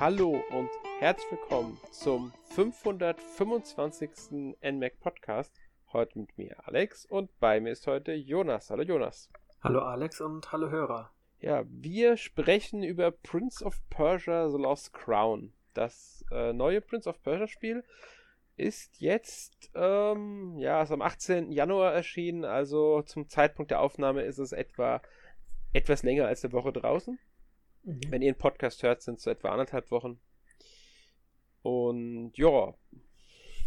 Hallo und herzlich willkommen zum 525. NMAC Podcast. Heute mit mir Alex und bei mir ist heute Jonas. Hallo Jonas. Hallo Alex und hallo Hörer. Ja, wir sprechen über Prince of Persia The Lost Crown. Das äh, neue Prince of Persia Spiel ist jetzt, ähm, ja, ist am 18. Januar erschienen, also zum Zeitpunkt der Aufnahme ist es etwa etwas länger als eine Woche draußen. Mhm. Wenn ihr einen Podcast hört, sind es so etwa anderthalb Wochen. Und ja,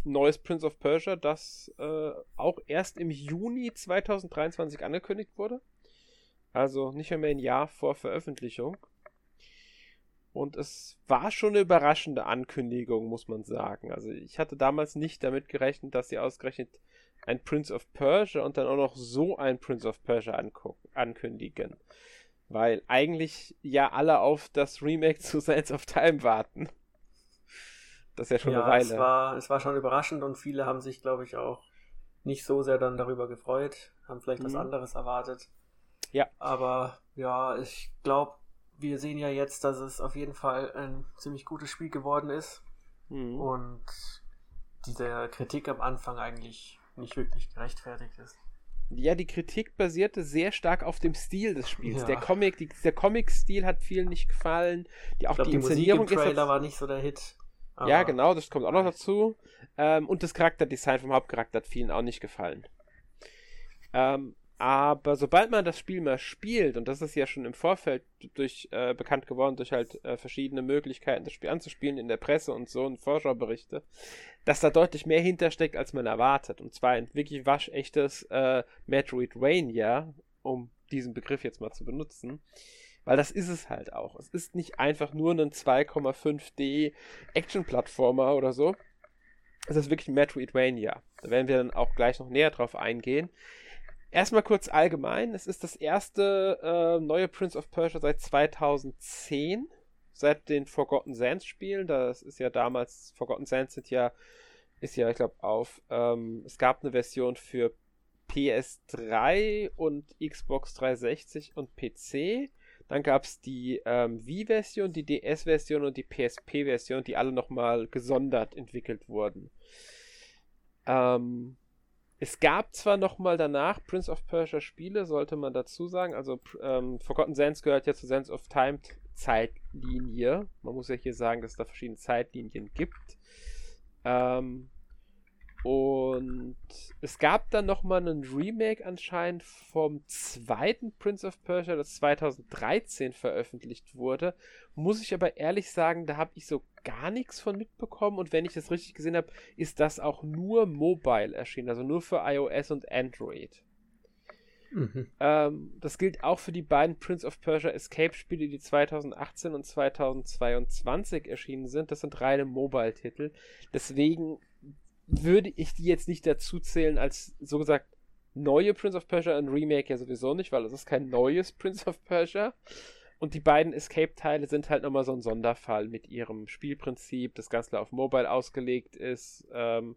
neues Prince of Persia, das äh, auch erst im Juni 2023 angekündigt wurde. Also nicht mehr ein Jahr vor Veröffentlichung. Und es war schon eine überraschende Ankündigung, muss man sagen. Also ich hatte damals nicht damit gerechnet, dass sie ausgerechnet ein Prince of Persia und dann auch noch so ein Prince of Persia ankündigen. Weil eigentlich ja alle auf das Remake zu Sands of Time warten. Das ist ja schon ja, eine Weile. Es war, es war schon überraschend und viele haben sich, glaube ich, auch nicht so sehr dann darüber gefreut, haben vielleicht mhm. was anderes erwartet. Ja. Aber ja, ich glaube, wir sehen ja jetzt, dass es auf jeden Fall ein ziemlich gutes Spiel geworden ist. Mhm. Und diese Kritik am Anfang eigentlich nicht wirklich gerechtfertigt ist. Ja, die Kritik basierte sehr stark auf dem Stil des Spiels. Ja. Der Comic, die, der Comic-Stil hat vielen nicht gefallen. Die, auch glaub, die, Inszenierung die Musik im Trailer war nicht so der Hit. Ja, genau, das kommt auch noch dazu. Ähm, und das Charakterdesign vom Hauptcharakter hat vielen auch nicht gefallen. Ähm, aber sobald man das Spiel mal spielt, und das ist ja schon im Vorfeld durch äh, bekannt geworden, durch halt äh, verschiedene Möglichkeiten, das Spiel anzuspielen in der Presse und so und Vorschauberichte, dass da deutlich mehr hintersteckt, als man erwartet. Und zwar ein wirklich waschechtes äh, Metroidvania, um diesen Begriff jetzt mal zu benutzen. Weil das ist es halt auch. Es ist nicht einfach nur ein 2,5D Action-Plattformer oder so. Es ist wirklich Metroidvania. Da werden wir dann auch gleich noch näher drauf eingehen. Erstmal kurz allgemein. Es ist das erste äh, neue Prince of Persia seit 2010. Seit den Forgotten Sands Spielen. Das ist ja damals, Forgotten Sands sind ja, ist ja, ich glaube, auf. Ähm, es gab eine Version für PS3 und Xbox 360 und PC. Dann gab es die ähm, Wii-Version, die DS-Version und die PSP-Version, die alle nochmal gesondert entwickelt wurden. Ähm, es gab zwar nochmal danach Prince of Persia Spiele, sollte man dazu sagen. Also ähm, Forgotten Sands gehört ja zur Sands of Time Zeitlinie. Man muss ja hier sagen, dass es da verschiedene Zeitlinien gibt. Ähm, und es gab dann nochmal einen Remake anscheinend vom zweiten Prince of Persia, das 2013 veröffentlicht wurde. Muss ich aber ehrlich sagen, da habe ich so gar nichts von mitbekommen. Und wenn ich das richtig gesehen habe, ist das auch nur mobile erschienen, also nur für iOS und Android. Mhm. Ähm, das gilt auch für die beiden Prince of Persia Escape Spiele, die 2018 und 2022 erschienen sind. Das sind reine Mobile-Titel. Deswegen würde ich die jetzt nicht dazu zählen als so gesagt neue Prince of Persia, ein Remake ja sowieso nicht, weil es ist kein neues Prince of Persia. Und die beiden Escape-Teile sind halt nochmal so ein Sonderfall mit ihrem Spielprinzip, das Ganze auf Mobile ausgelegt ist. Ähm,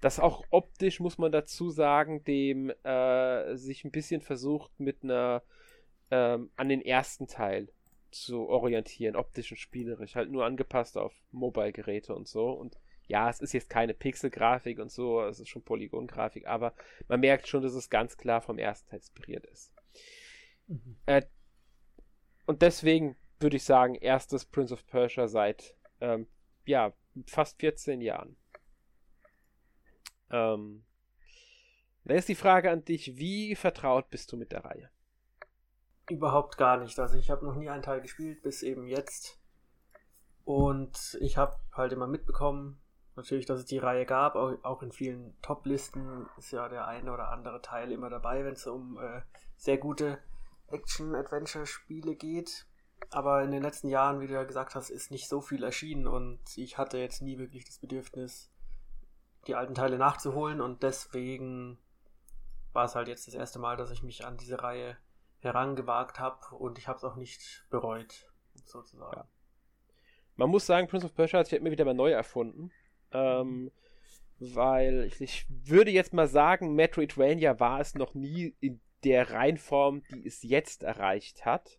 das auch optisch, muss man dazu sagen, dem äh, sich ein bisschen versucht mit einer ähm, an den ersten Teil zu orientieren, optisch und spielerisch, halt nur angepasst auf Mobile-Geräte und so. Und ja, es ist jetzt keine Pixel-Grafik und so, es ist schon Polygon-Grafik, aber man merkt schon, dass es ganz klar vom ersten Teil inspiriert ist. Mhm. Äh, und deswegen würde ich sagen, erstes Prince of Persia seit ähm, ja, fast 14 Jahren. Ähm, da ist die Frage an dich, wie vertraut bist du mit der Reihe? Überhaupt gar nicht. Also ich habe noch nie einen Teil gespielt, bis eben jetzt. Und ich habe halt immer mitbekommen, natürlich, dass es die Reihe gab. Auch in vielen Top-Listen ist ja der eine oder andere Teil immer dabei, wenn es um äh, sehr gute Action-Adventure-Spiele geht. Aber in den letzten Jahren, wie du ja gesagt hast, ist nicht so viel erschienen und ich hatte jetzt nie wirklich das Bedürfnis, die alten Teile nachzuholen und deswegen war es halt jetzt das erste Mal, dass ich mich an diese Reihe herangewagt habe und ich habe es auch nicht bereut, sozusagen. Ja. Man muss sagen, Prince of Persia hat sich immer wieder mal neu erfunden. Ähm, weil ich, ich, würde jetzt mal sagen, Metroidvania war es noch nie in der Reinform, die es jetzt erreicht hat.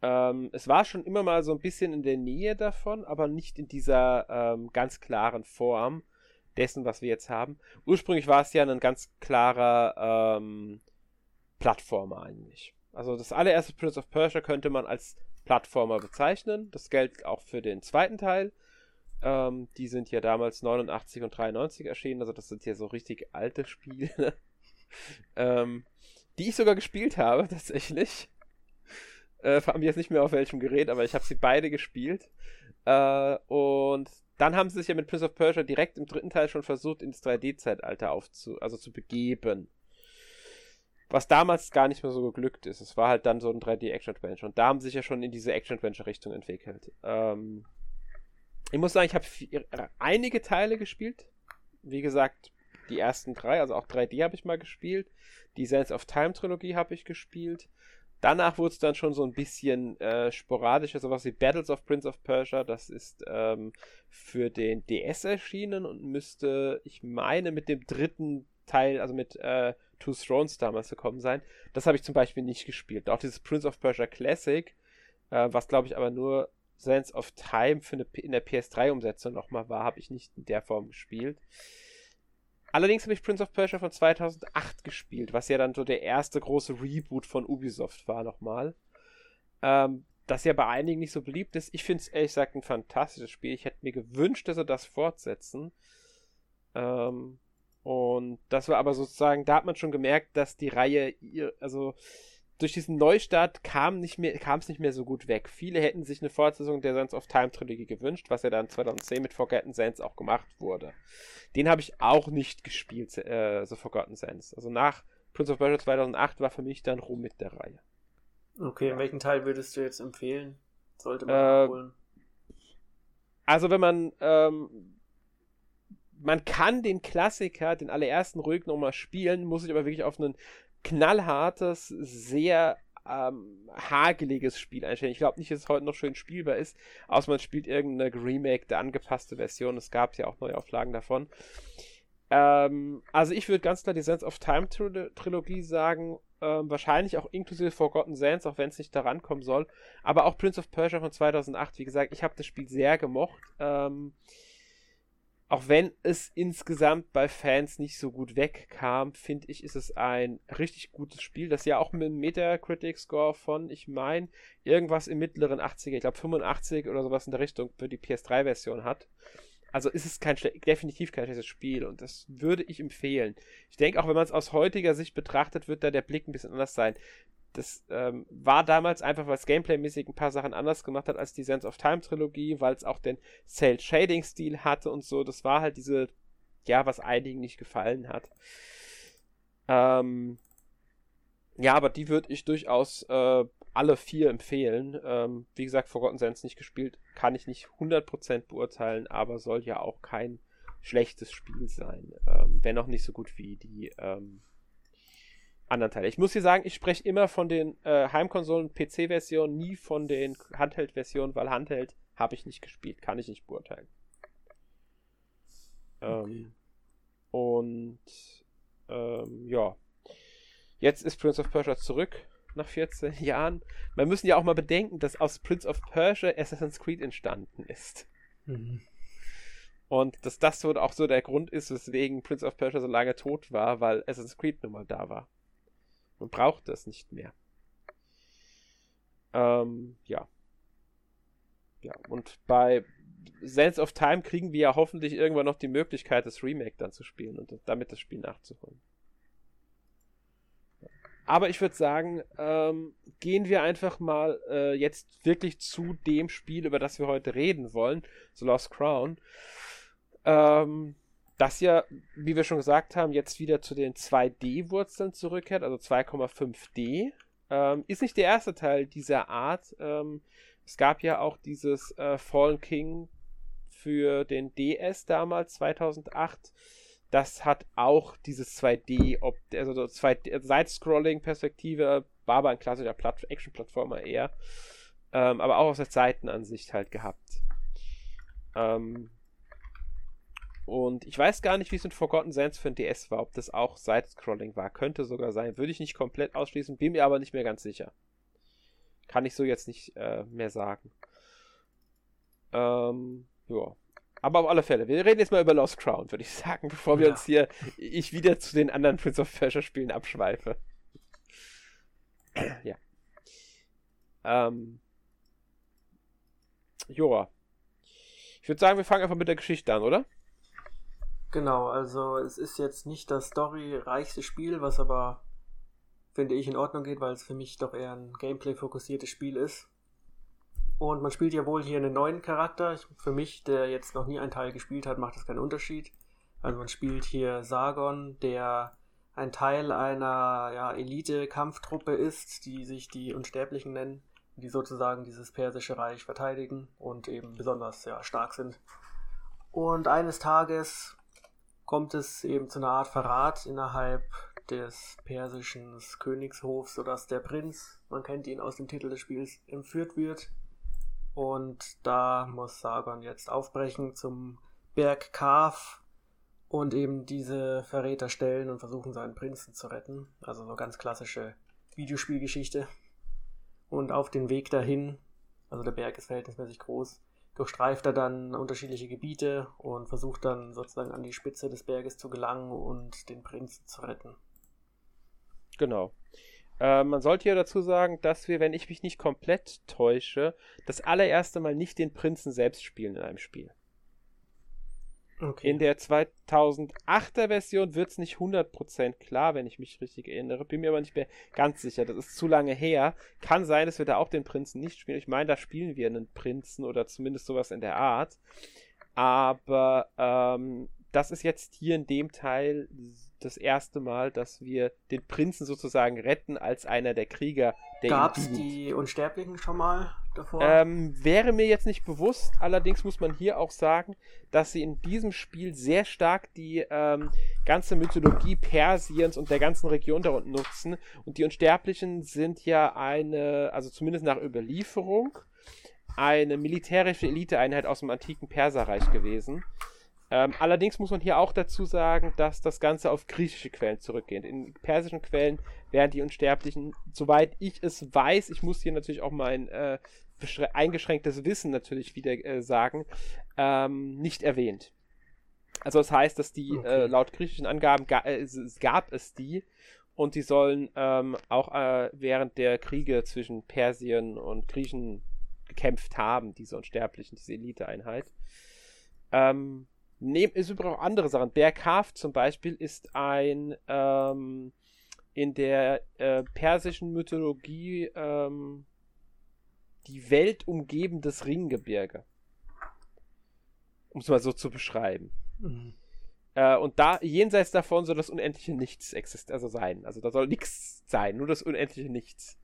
Ähm, es war schon immer mal so ein bisschen in der Nähe davon, aber nicht in dieser ähm, ganz klaren Form dessen, was wir jetzt haben. Ursprünglich war es ja ein ganz klarer ähm, Plattformer eigentlich. Also das allererste Prince of Persia könnte man als Plattformer bezeichnen. Das gilt auch für den zweiten Teil. Ähm, die sind ja damals 89 und 93 erschienen, also das sind ja so richtig alte Spiele. ähm, die ich sogar gespielt habe, tatsächlich. Äh, frag mich jetzt nicht mehr auf welchem Gerät, aber ich habe sie beide gespielt. Äh, und dann haben sie sich ja mit Prince of Persia direkt im dritten Teil schon versucht, ins 3D-Zeitalter aufzu, also zu begeben. Was damals gar nicht mehr so geglückt ist. Es war halt dann so ein 3D-Action-Adventure. Und da haben sie sich ja schon in diese Action-Adventure-Richtung entwickelt. Ähm, ich muss sagen, ich habe einige Teile gespielt. Wie gesagt, die ersten drei, also auch 3D habe ich mal gespielt. Die Sense of Time Trilogie habe ich gespielt. Danach wurde es dann schon so ein bisschen äh, sporadischer, sowas wie Battles of Prince of Persia. Das ist ähm, für den DS erschienen und müsste, ich meine, mit dem dritten Teil, also mit äh, Two Thrones damals gekommen sein. Das habe ich zum Beispiel nicht gespielt. Auch dieses Prince of Persia Classic, äh, was glaube ich aber nur Sense of Time für eine, in der PS3-Umsetzung nochmal war, habe ich nicht in der Form gespielt. Allerdings habe ich Prince of Persia von 2008 gespielt, was ja dann so der erste große Reboot von Ubisoft war nochmal. Ähm, das ja bei einigen nicht so beliebt ist. Ich finde es ehrlich gesagt ein fantastisches Spiel. Ich hätte mir gewünscht, dass sie das fortsetzen. Ähm, und das war aber sozusagen, da hat man schon gemerkt, dass die Reihe, also durch diesen Neustart kam nicht mehr, kam es nicht mehr so gut weg. Viele hätten sich eine Fortsetzung der Sands of Time Trilogie gewünscht, was ja dann 2010 mit Forgotten Sands auch gemacht wurde. Den habe ich auch nicht gespielt, äh, so Forgotten Sands. Also nach Prince of Persia 2008 war für mich dann Ruhm mit der Reihe. Okay, ja. welchen Teil würdest du jetzt empfehlen? Sollte man äh, holen? Also wenn man ähm, man kann den Klassiker, den allerersten ruhig nochmal spielen, muss ich aber wirklich auf einen knallhartes, sehr ähm, hageliges Spiel einstellen. Ich glaube nicht, dass es heute noch schön spielbar ist, außer man spielt irgendeine remake, angepasste Version. Es gab ja auch neue Auflagen davon. Ähm, also ich würde ganz klar die Sense of Time Trilogie sagen, ähm, wahrscheinlich auch inklusive Forgotten Sands, auch wenn es nicht daran kommen soll. Aber auch Prince of Persia von 2008, wie gesagt, ich habe das Spiel sehr gemocht. Ähm, auch wenn es insgesamt bei Fans nicht so gut wegkam, finde ich, ist es ein richtig gutes Spiel, das ja auch mit einem Metacritic-Score von, ich meine, irgendwas im mittleren 80er, ich glaube 85 oder sowas in der Richtung für die PS3-Version hat. Also ist es kein definitiv kein schlechtes Spiel und das würde ich empfehlen. Ich denke, auch wenn man es aus heutiger Sicht betrachtet, wird da der Blick ein bisschen anders sein das ähm, war damals einfach, weil es Gameplay-mäßig ein paar Sachen anders gemacht hat als die Sense of Time Trilogie, weil es auch den Cell Shading Stil hatte und so. Das war halt diese, ja, was einigen nicht gefallen hat. Ähm, ja, aber die würde ich durchaus äh, alle vier empfehlen. Ähm, wie gesagt, Forgotten Sands nicht gespielt, kann ich nicht 100% beurteilen, aber soll ja auch kein schlechtes Spiel sein. Ähm, wenn auch nicht so gut wie die ähm, anderen Teile. Ich muss hier sagen, ich spreche immer von den äh, Heimkonsolen PC-Versionen, nie von den Handheld-Versionen, weil Handheld habe ich nicht gespielt, kann ich nicht beurteilen. Ähm, okay. Ähm, und ähm, ja, jetzt ist Prince of Persia zurück nach 14 Jahren. Wir müssen ja auch mal bedenken, dass aus Prince of Persia Assassin's Creed entstanden ist. Mhm. Und dass das so auch so der Grund ist, weswegen Prince of Persia so lange tot war, weil Assassin's Creed nun mal da war. Man braucht das nicht mehr. Ähm, ja. Ja, und bei Sense of Time kriegen wir ja hoffentlich irgendwann noch die Möglichkeit, das Remake dann zu spielen und damit das Spiel nachzuholen. Aber ich würde sagen, ähm, gehen wir einfach mal äh, jetzt wirklich zu dem Spiel, über das wir heute reden wollen, The Lost Crown. Ähm, das ja, wie wir schon gesagt haben, jetzt wieder zu den 2D-Wurzeln zurückkehrt, also 2,5D. Ähm, ist nicht der erste Teil dieser Art. Ähm, es gab ja auch dieses äh, Fallen King für den DS damals, 2008. Das hat auch dieses 2D, also so 2D, Side-Scrolling-Perspektive, war aber ein klassischer Action-Plattformer eher. Ähm, aber auch aus der Seitenansicht halt gehabt. Ähm, und ich weiß gar nicht, wie es mit Forgotten Sands für ein DS war, ob das auch Side-Scrolling war. Könnte sogar sein. Würde ich nicht komplett ausschließen, bin mir aber nicht mehr ganz sicher. Kann ich so jetzt nicht äh, mehr sagen. Ähm, ja. Aber auf alle Fälle, wir reden jetzt mal über Lost Crown, würde ich sagen, bevor wir ja. uns hier, ich wieder zu den anderen Prince of Persia Spielen abschweife. ja. Ähm. Joa. Ich würde sagen, wir fangen einfach mit der Geschichte an, oder? Genau, also es ist jetzt nicht das storyreichste Spiel, was aber, finde ich, in Ordnung geht, weil es für mich doch eher ein Gameplay-fokussiertes Spiel ist. Und man spielt ja wohl hier einen neuen Charakter. Für mich, der jetzt noch nie einen Teil gespielt hat, macht das keinen Unterschied. Also man spielt hier Sargon, der ein Teil einer ja, Elite-Kampftruppe ist, die sich die Unsterblichen nennen, die sozusagen dieses persische Reich verteidigen und eben besonders ja, stark sind. Und eines Tages kommt es eben zu einer Art Verrat innerhalb des persischen Königshofs, sodass der Prinz, man kennt ihn aus dem Titel des Spiels, entführt wird und da muss Sargon jetzt aufbrechen zum Berg Kaf und eben diese Verräter stellen und versuchen, seinen Prinzen zu retten. Also so ganz klassische Videospielgeschichte. Und auf den Weg dahin, also der Berg ist verhältnismäßig groß, durchstreift er dann unterschiedliche Gebiete und versucht dann sozusagen an die Spitze des Berges zu gelangen und den Prinzen zu retten. Genau. Äh, man sollte hier dazu sagen, dass wir, wenn ich mich nicht komplett täusche, das allererste Mal nicht den Prinzen selbst spielen in einem Spiel. Okay. In der 2008er Version wird es nicht 100% klar, wenn ich mich richtig erinnere. Bin mir aber nicht mehr ganz sicher. Das ist zu lange her. Kann sein, dass wir da auch den Prinzen nicht spielen. Ich meine, da spielen wir einen Prinzen oder zumindest sowas in der Art. Aber ähm, das ist jetzt hier in dem Teil das erste Mal, dass wir den Prinzen sozusagen retten als einer der Krieger. Gab es die Unsterblichen schon mal davor? Ähm, wäre mir jetzt nicht bewusst. Allerdings muss man hier auch sagen, dass sie in diesem Spiel sehr stark die ähm, ganze Mythologie Persiens und der ganzen Region da unten nutzen. Und die Unsterblichen sind ja eine, also zumindest nach Überlieferung, eine militärische Eliteeinheit aus dem antiken Perserreich gewesen. Ähm, allerdings muss man hier auch dazu sagen, dass das Ganze auf griechische Quellen zurückgeht. In persischen Quellen werden die Unsterblichen, soweit ich es weiß, ich muss hier natürlich auch mein äh, eingeschränktes Wissen natürlich wieder äh, sagen, ähm, nicht erwähnt. Also das heißt, dass die okay. äh, laut griechischen Angaben ga, äh, es, gab es die und die sollen ähm, auch äh, während der Kriege zwischen Persien und Griechen gekämpft haben, diese Unsterblichen, diese Eliteeinheit. Ähm, Neben, ist übrigens auch andere Sachen. Der Kaf zum Beispiel ist ein ähm, in der äh, persischen Mythologie ähm, die Welt umgebendes Ringgebirge. Um es mal so zu beschreiben. Mhm. Äh, und da, jenseits davon soll das unendliche Nichts existieren, also sein. Also da soll nichts sein, nur das unendliche Nichts.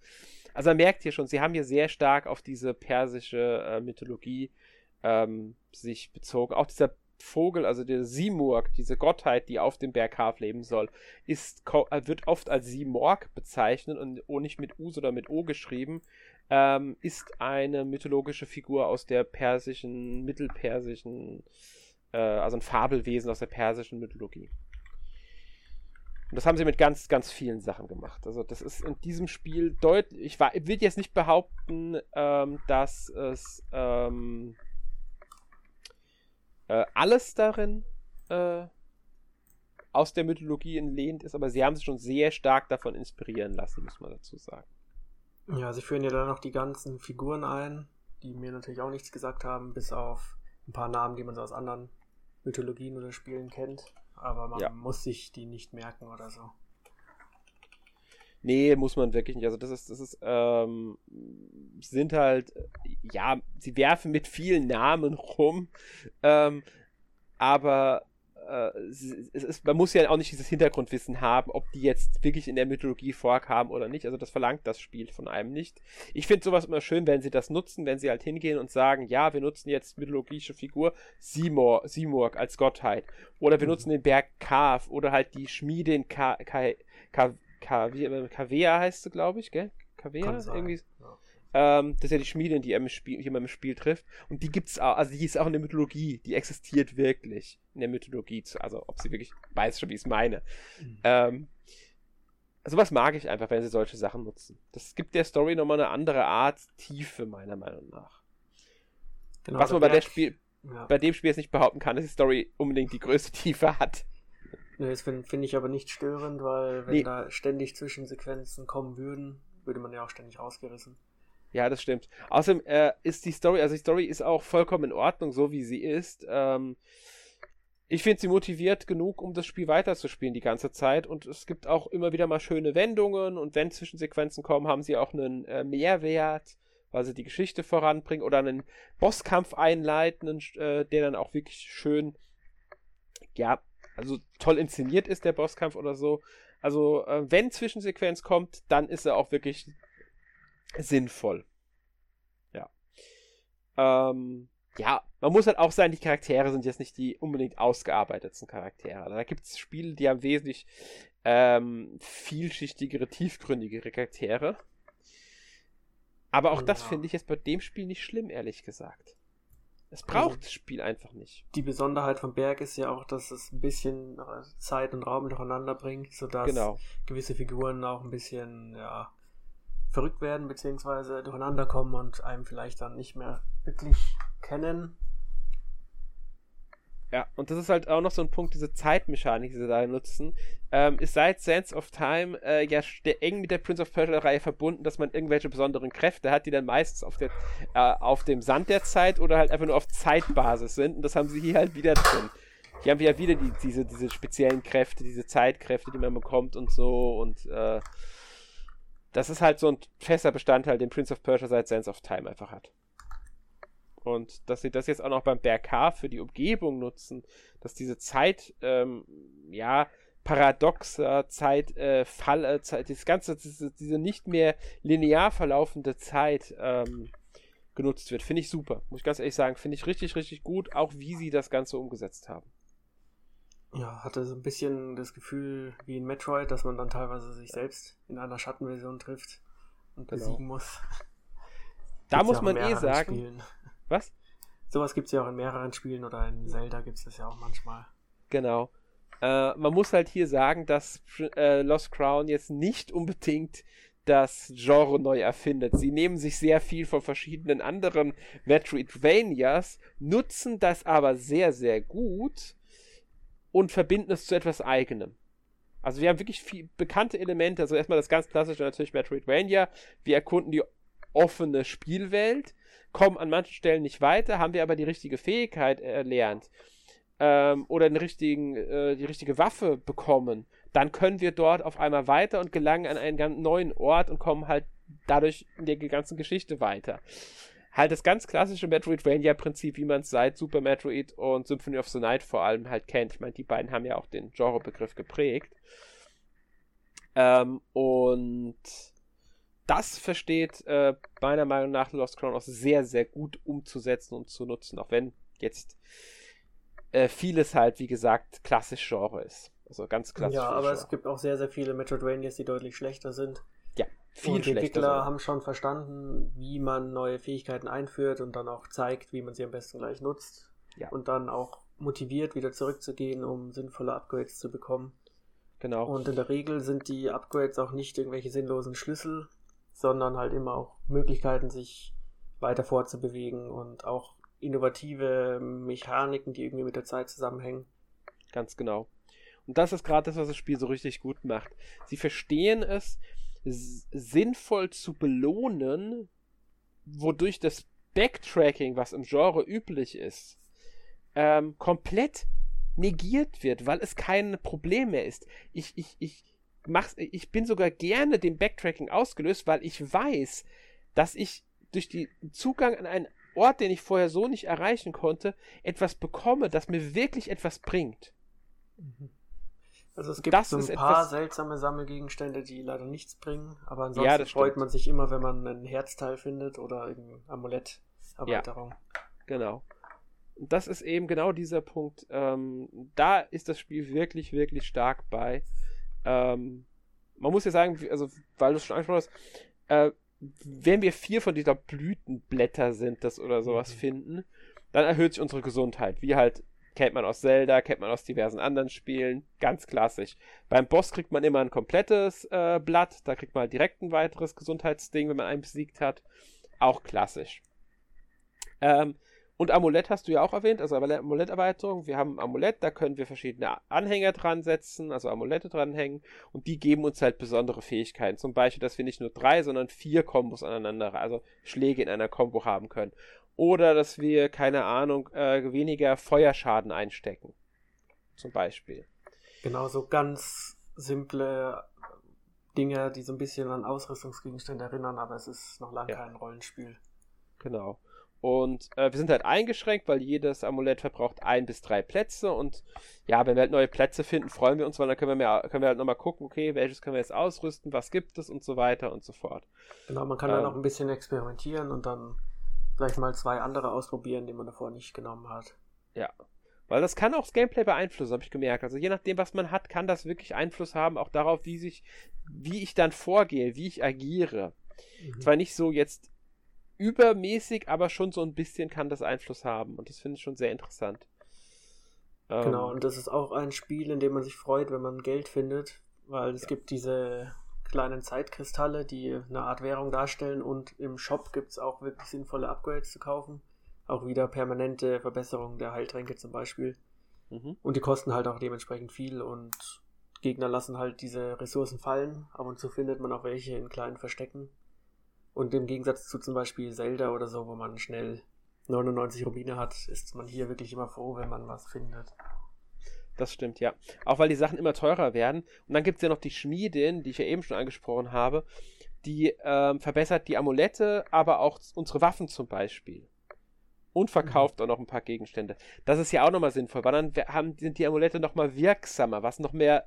Also man merkt hier schon, sie haben hier sehr stark auf diese persische äh, Mythologie ähm, sich bezogen. Auch dieser Vogel, also der Simurg, diese Gottheit, die auf dem Berg Haf leben soll, ist, äh, wird oft als Simorg bezeichnet und nicht mit U, sondern mit O geschrieben, ähm, ist eine mythologische Figur aus der persischen, mittelpersischen, äh, also ein Fabelwesen aus der persischen Mythologie. Und das haben sie mit ganz, ganz vielen Sachen gemacht. Also das ist in diesem Spiel deutlich, ich, ich will jetzt nicht behaupten, ähm, dass es ähm, äh, alles darin äh, aus der Mythologie entlehnt ist, aber sie haben sich schon sehr stark davon inspirieren lassen, muss man dazu sagen. Ja, sie führen ja dann noch die ganzen Figuren ein, die mir natürlich auch nichts gesagt haben, bis auf ein paar Namen, die man so aus anderen Mythologien oder Spielen kennt. Aber man ja. muss sich die nicht merken oder so. Nee, muss man wirklich nicht. Also das ist, das ist, ähm, sind halt, ja, sie werfen mit vielen Namen rum, ähm, aber äh, es ist, man muss ja auch nicht dieses Hintergrundwissen haben, ob die jetzt wirklich in der Mythologie vorkamen oder nicht. Also das verlangt das Spiel von einem nicht. Ich finde sowas immer schön, wenn sie das nutzen, wenn sie halt hingehen und sagen, ja, wir nutzen jetzt mythologische Figur Simor, Simurg als Gottheit. Oder wir mhm. nutzen den Berg Kaf oder halt die Schmiede in Ka, Ka, Ka, Kavea heißt sie, glaube ich, gell? Kavea? Irgendwie. Ja. Ähm, das ist ja die Schmiedin, die er im Spiel, hier im Spiel trifft. Und die gibt's auch, also die ist auch in der Mythologie, die existiert wirklich in der Mythologie. Also ob sie wirklich weiß schon, wie ich es meine. Mhm. Ähm, sowas mag ich einfach, wenn sie solche Sachen nutzen. Das gibt der Story nochmal eine andere Art Tiefe, meiner Meinung nach. Genau, Was man bei, der Spiel, ja. bei dem Spiel jetzt nicht behaupten kann, dass die Story unbedingt die größte Tiefe hat. Nee, das finde find ich aber nicht störend, weil wenn nee. da ständig Zwischensequenzen kommen würden, würde man ja auch ständig rausgerissen. Ja, das stimmt. Außerdem äh, ist die Story, also die Story ist auch vollkommen in Ordnung, so wie sie ist. Ähm, ich finde sie motiviert genug, um das Spiel weiterzuspielen die ganze Zeit. Und es gibt auch immer wieder mal schöne Wendungen. Und wenn Zwischensequenzen kommen, haben sie auch einen äh, Mehrwert, weil sie die Geschichte voranbringen oder einen Bosskampf einleiten, äh, der dann auch wirklich schön, ja, also toll inszeniert ist, der Bosskampf oder so. Also, äh, wenn Zwischensequenz kommt, dann ist er auch wirklich sinnvoll. Ja. Ähm, ja, man muss halt auch sagen, die Charaktere sind jetzt nicht die unbedingt ausgearbeitetsten Charaktere. Da gibt es Spiele, die haben wesentlich ähm, vielschichtigere, tiefgründigere Charaktere. Aber auch ja. das finde ich jetzt bei dem Spiel nicht schlimm, ehrlich gesagt. Es braucht das Spiel einfach nicht. Die Besonderheit von Berg ist ja auch, dass es ein bisschen Zeit und Raum durcheinander bringt, sodass genau. gewisse Figuren auch ein bisschen ja, verrückt werden, beziehungsweise durcheinander kommen und einem vielleicht dann nicht mehr wirklich kennen. Ja, und das ist halt auch noch so ein Punkt, diese Zeitmechanik, die sie da nutzen, ähm, ist seit Sense of Time äh, ja eng mit der Prince of Persia-Reihe verbunden, dass man irgendwelche besonderen Kräfte hat, die dann meistens auf, der, äh, auf dem Sand der Zeit oder halt einfach nur auf Zeitbasis sind. Und das haben sie hier halt wieder drin. Hier haben wir ja wieder die, diese, diese speziellen Kräfte, diese Zeitkräfte, die man bekommt und so. Und äh, das ist halt so ein fester Bestandteil, den Prince of Persia seit Sense of Time einfach hat. Und dass sie das jetzt auch noch beim BRK für die Umgebung nutzen, dass diese Zeit, ähm, ja, paradoxer Zeit, äh, Fall, äh, Zeit, das ganze, diese, diese, nicht mehr linear verlaufende Zeit ähm, genutzt wird, finde ich super. Muss ich ganz ehrlich sagen, finde ich richtig, richtig gut, auch wie sie das Ganze umgesetzt haben. Ja, hatte so ein bisschen das Gefühl wie in Metroid, dass man dann teilweise sich selbst in einer Schattenversion trifft und genau. besiegen muss. Da muss man eh sagen. Was? Sowas gibt es ja auch in mehreren Spielen oder in Zelda gibt es das ja auch manchmal. Genau. Äh, man muss halt hier sagen, dass äh, Lost Crown jetzt nicht unbedingt das Genre neu erfindet. Sie nehmen sich sehr viel von verschiedenen anderen Metroidvanias, nutzen das aber sehr, sehr gut und verbinden es zu etwas Eigenem. Also wir haben wirklich viel bekannte Elemente. Also erstmal das ganz klassische natürlich Metroidvania. Wir erkunden die offene Spielwelt, kommen an manchen Stellen nicht weiter, haben wir aber die richtige Fähigkeit erlernt ähm, oder den richtigen, äh, die richtige Waffe bekommen, dann können wir dort auf einmal weiter und gelangen an einen ganz neuen Ort und kommen halt dadurch in der ganzen Geschichte weiter halt das ganz klassische Metroidvania-Prinzip, wie man es seit Super Metroid und Symphony of the Night vor allem halt kennt. Ich meine, die beiden haben ja auch den Genrebegriff geprägt. Ähm, und das versteht äh, meiner Meinung nach Lost Crown auch sehr, sehr gut umzusetzen und zu nutzen, auch wenn jetzt äh, vieles halt, wie gesagt, klassisch Genre ist. Also ganz klassisch. Ja, aber Genre. es gibt auch sehr, sehr viele Metroidvanias, die deutlich schlechter sind. Ja, viel und die Entwickler so. haben schon verstanden, wie man neue Fähigkeiten einführt und dann auch zeigt, wie man sie am besten gleich nutzt. Ja. Und dann auch motiviert, wieder zurückzugehen, um sinnvolle Upgrades zu bekommen. Genau. Und in der Regel sind die Upgrades auch nicht irgendwelche sinnlosen Schlüssel, sondern halt immer auch Möglichkeiten, sich weiter fortzubewegen und auch innovative Mechaniken, die irgendwie mit der Zeit zusammenhängen. Ganz genau. Und das ist gerade das, was das Spiel so richtig gut macht. Sie verstehen es, sinnvoll zu belohnen, wodurch das Backtracking, was im Genre üblich ist, ähm, komplett negiert wird, weil es kein Problem mehr ist. Ich, ich, ich, mach's, ich bin sogar gerne dem Backtracking ausgelöst, weil ich weiß, dass ich durch den Zugang an einen Ort, den ich vorher so nicht erreichen konnte, etwas bekomme, das mir wirklich etwas bringt. Mhm. Also es gibt das so ein paar seltsame Sammelgegenstände, die leider nichts bringen, aber ansonsten ja, freut man sich immer, wenn man ein Herzteil findet oder ein Amulett-Erweiterung. Ja, genau. Und das ist eben genau dieser Punkt. Ähm, da ist das Spiel wirklich, wirklich stark bei. Ähm, man muss ja sagen, also, weil du es schon angesprochen hast, äh, wenn wir vier von dieser Blütenblätter sind, das oder sowas mhm. finden, dann erhöht sich unsere Gesundheit, wie halt Kennt man aus Zelda, kennt man aus diversen anderen Spielen. Ganz klassisch. Beim Boss kriegt man immer ein komplettes äh, Blatt. Da kriegt man halt direkt ein weiteres Gesundheitsding, wenn man einen besiegt hat. Auch klassisch. Ähm, und Amulett hast du ja auch erwähnt, also Amuletterweiterung. Wir haben ein Amulett, da können wir verschiedene Anhänger dran setzen, also Amulette dranhängen. Und die geben uns halt besondere Fähigkeiten. Zum Beispiel, dass wir nicht nur drei, sondern vier Kombos aneinander, also Schläge in einer Combo haben können. Oder dass wir, keine Ahnung, äh, weniger Feuerschaden einstecken. Zum Beispiel. Genau, so ganz simple Dinge, die so ein bisschen an Ausrüstungsgegenstände erinnern, aber es ist noch lange ja. kein Rollenspiel. Genau. Und äh, wir sind halt eingeschränkt, weil jedes Amulett verbraucht ein bis drei Plätze. Und ja, wenn wir halt neue Plätze finden, freuen wir uns, weil dann können wir, mehr, können wir halt nochmal gucken, okay, welches können wir jetzt ausrüsten, was gibt es und so weiter und so fort. Genau, man kann ähm, dann auch ein bisschen experimentieren und dann vielleicht mal zwei andere ausprobieren, die man davor nicht genommen hat. Ja. Weil das kann auch das Gameplay beeinflussen, habe ich gemerkt. Also je nachdem, was man hat, kann das wirklich Einfluss haben, auch darauf, wie sich, wie ich dann vorgehe, wie ich agiere. Mhm. Zwar nicht so jetzt übermäßig, aber schon so ein bisschen kann das Einfluss haben. Und das finde ich schon sehr interessant. Genau, ähm, und das ist auch ein Spiel, in dem man sich freut, wenn man Geld findet, weil es ja. gibt diese kleinen Zeitkristalle, die eine Art Währung darstellen und im Shop gibt es auch wirklich sinnvolle Upgrades zu kaufen. Auch wieder permanente Verbesserungen der Heiltränke zum Beispiel. Mhm. Und die kosten halt auch dementsprechend viel und Gegner lassen halt diese Ressourcen fallen. Ab und zu findet man auch welche in kleinen Verstecken. Und im Gegensatz zu zum Beispiel Zelda oder so, wo man schnell 99 Rubine hat, ist man hier wirklich immer froh, wenn man was findet. Das stimmt, ja. Auch weil die Sachen immer teurer werden. Und dann gibt es ja noch die Schmiedin, die ich ja eben schon angesprochen habe, die ähm, verbessert die Amulette, aber auch unsere Waffen zum Beispiel. Und verkauft mhm. auch noch ein paar Gegenstände. Das ist ja auch nochmal sinnvoll, weil dann haben, sind die Amulette nochmal wirksamer, was noch mehr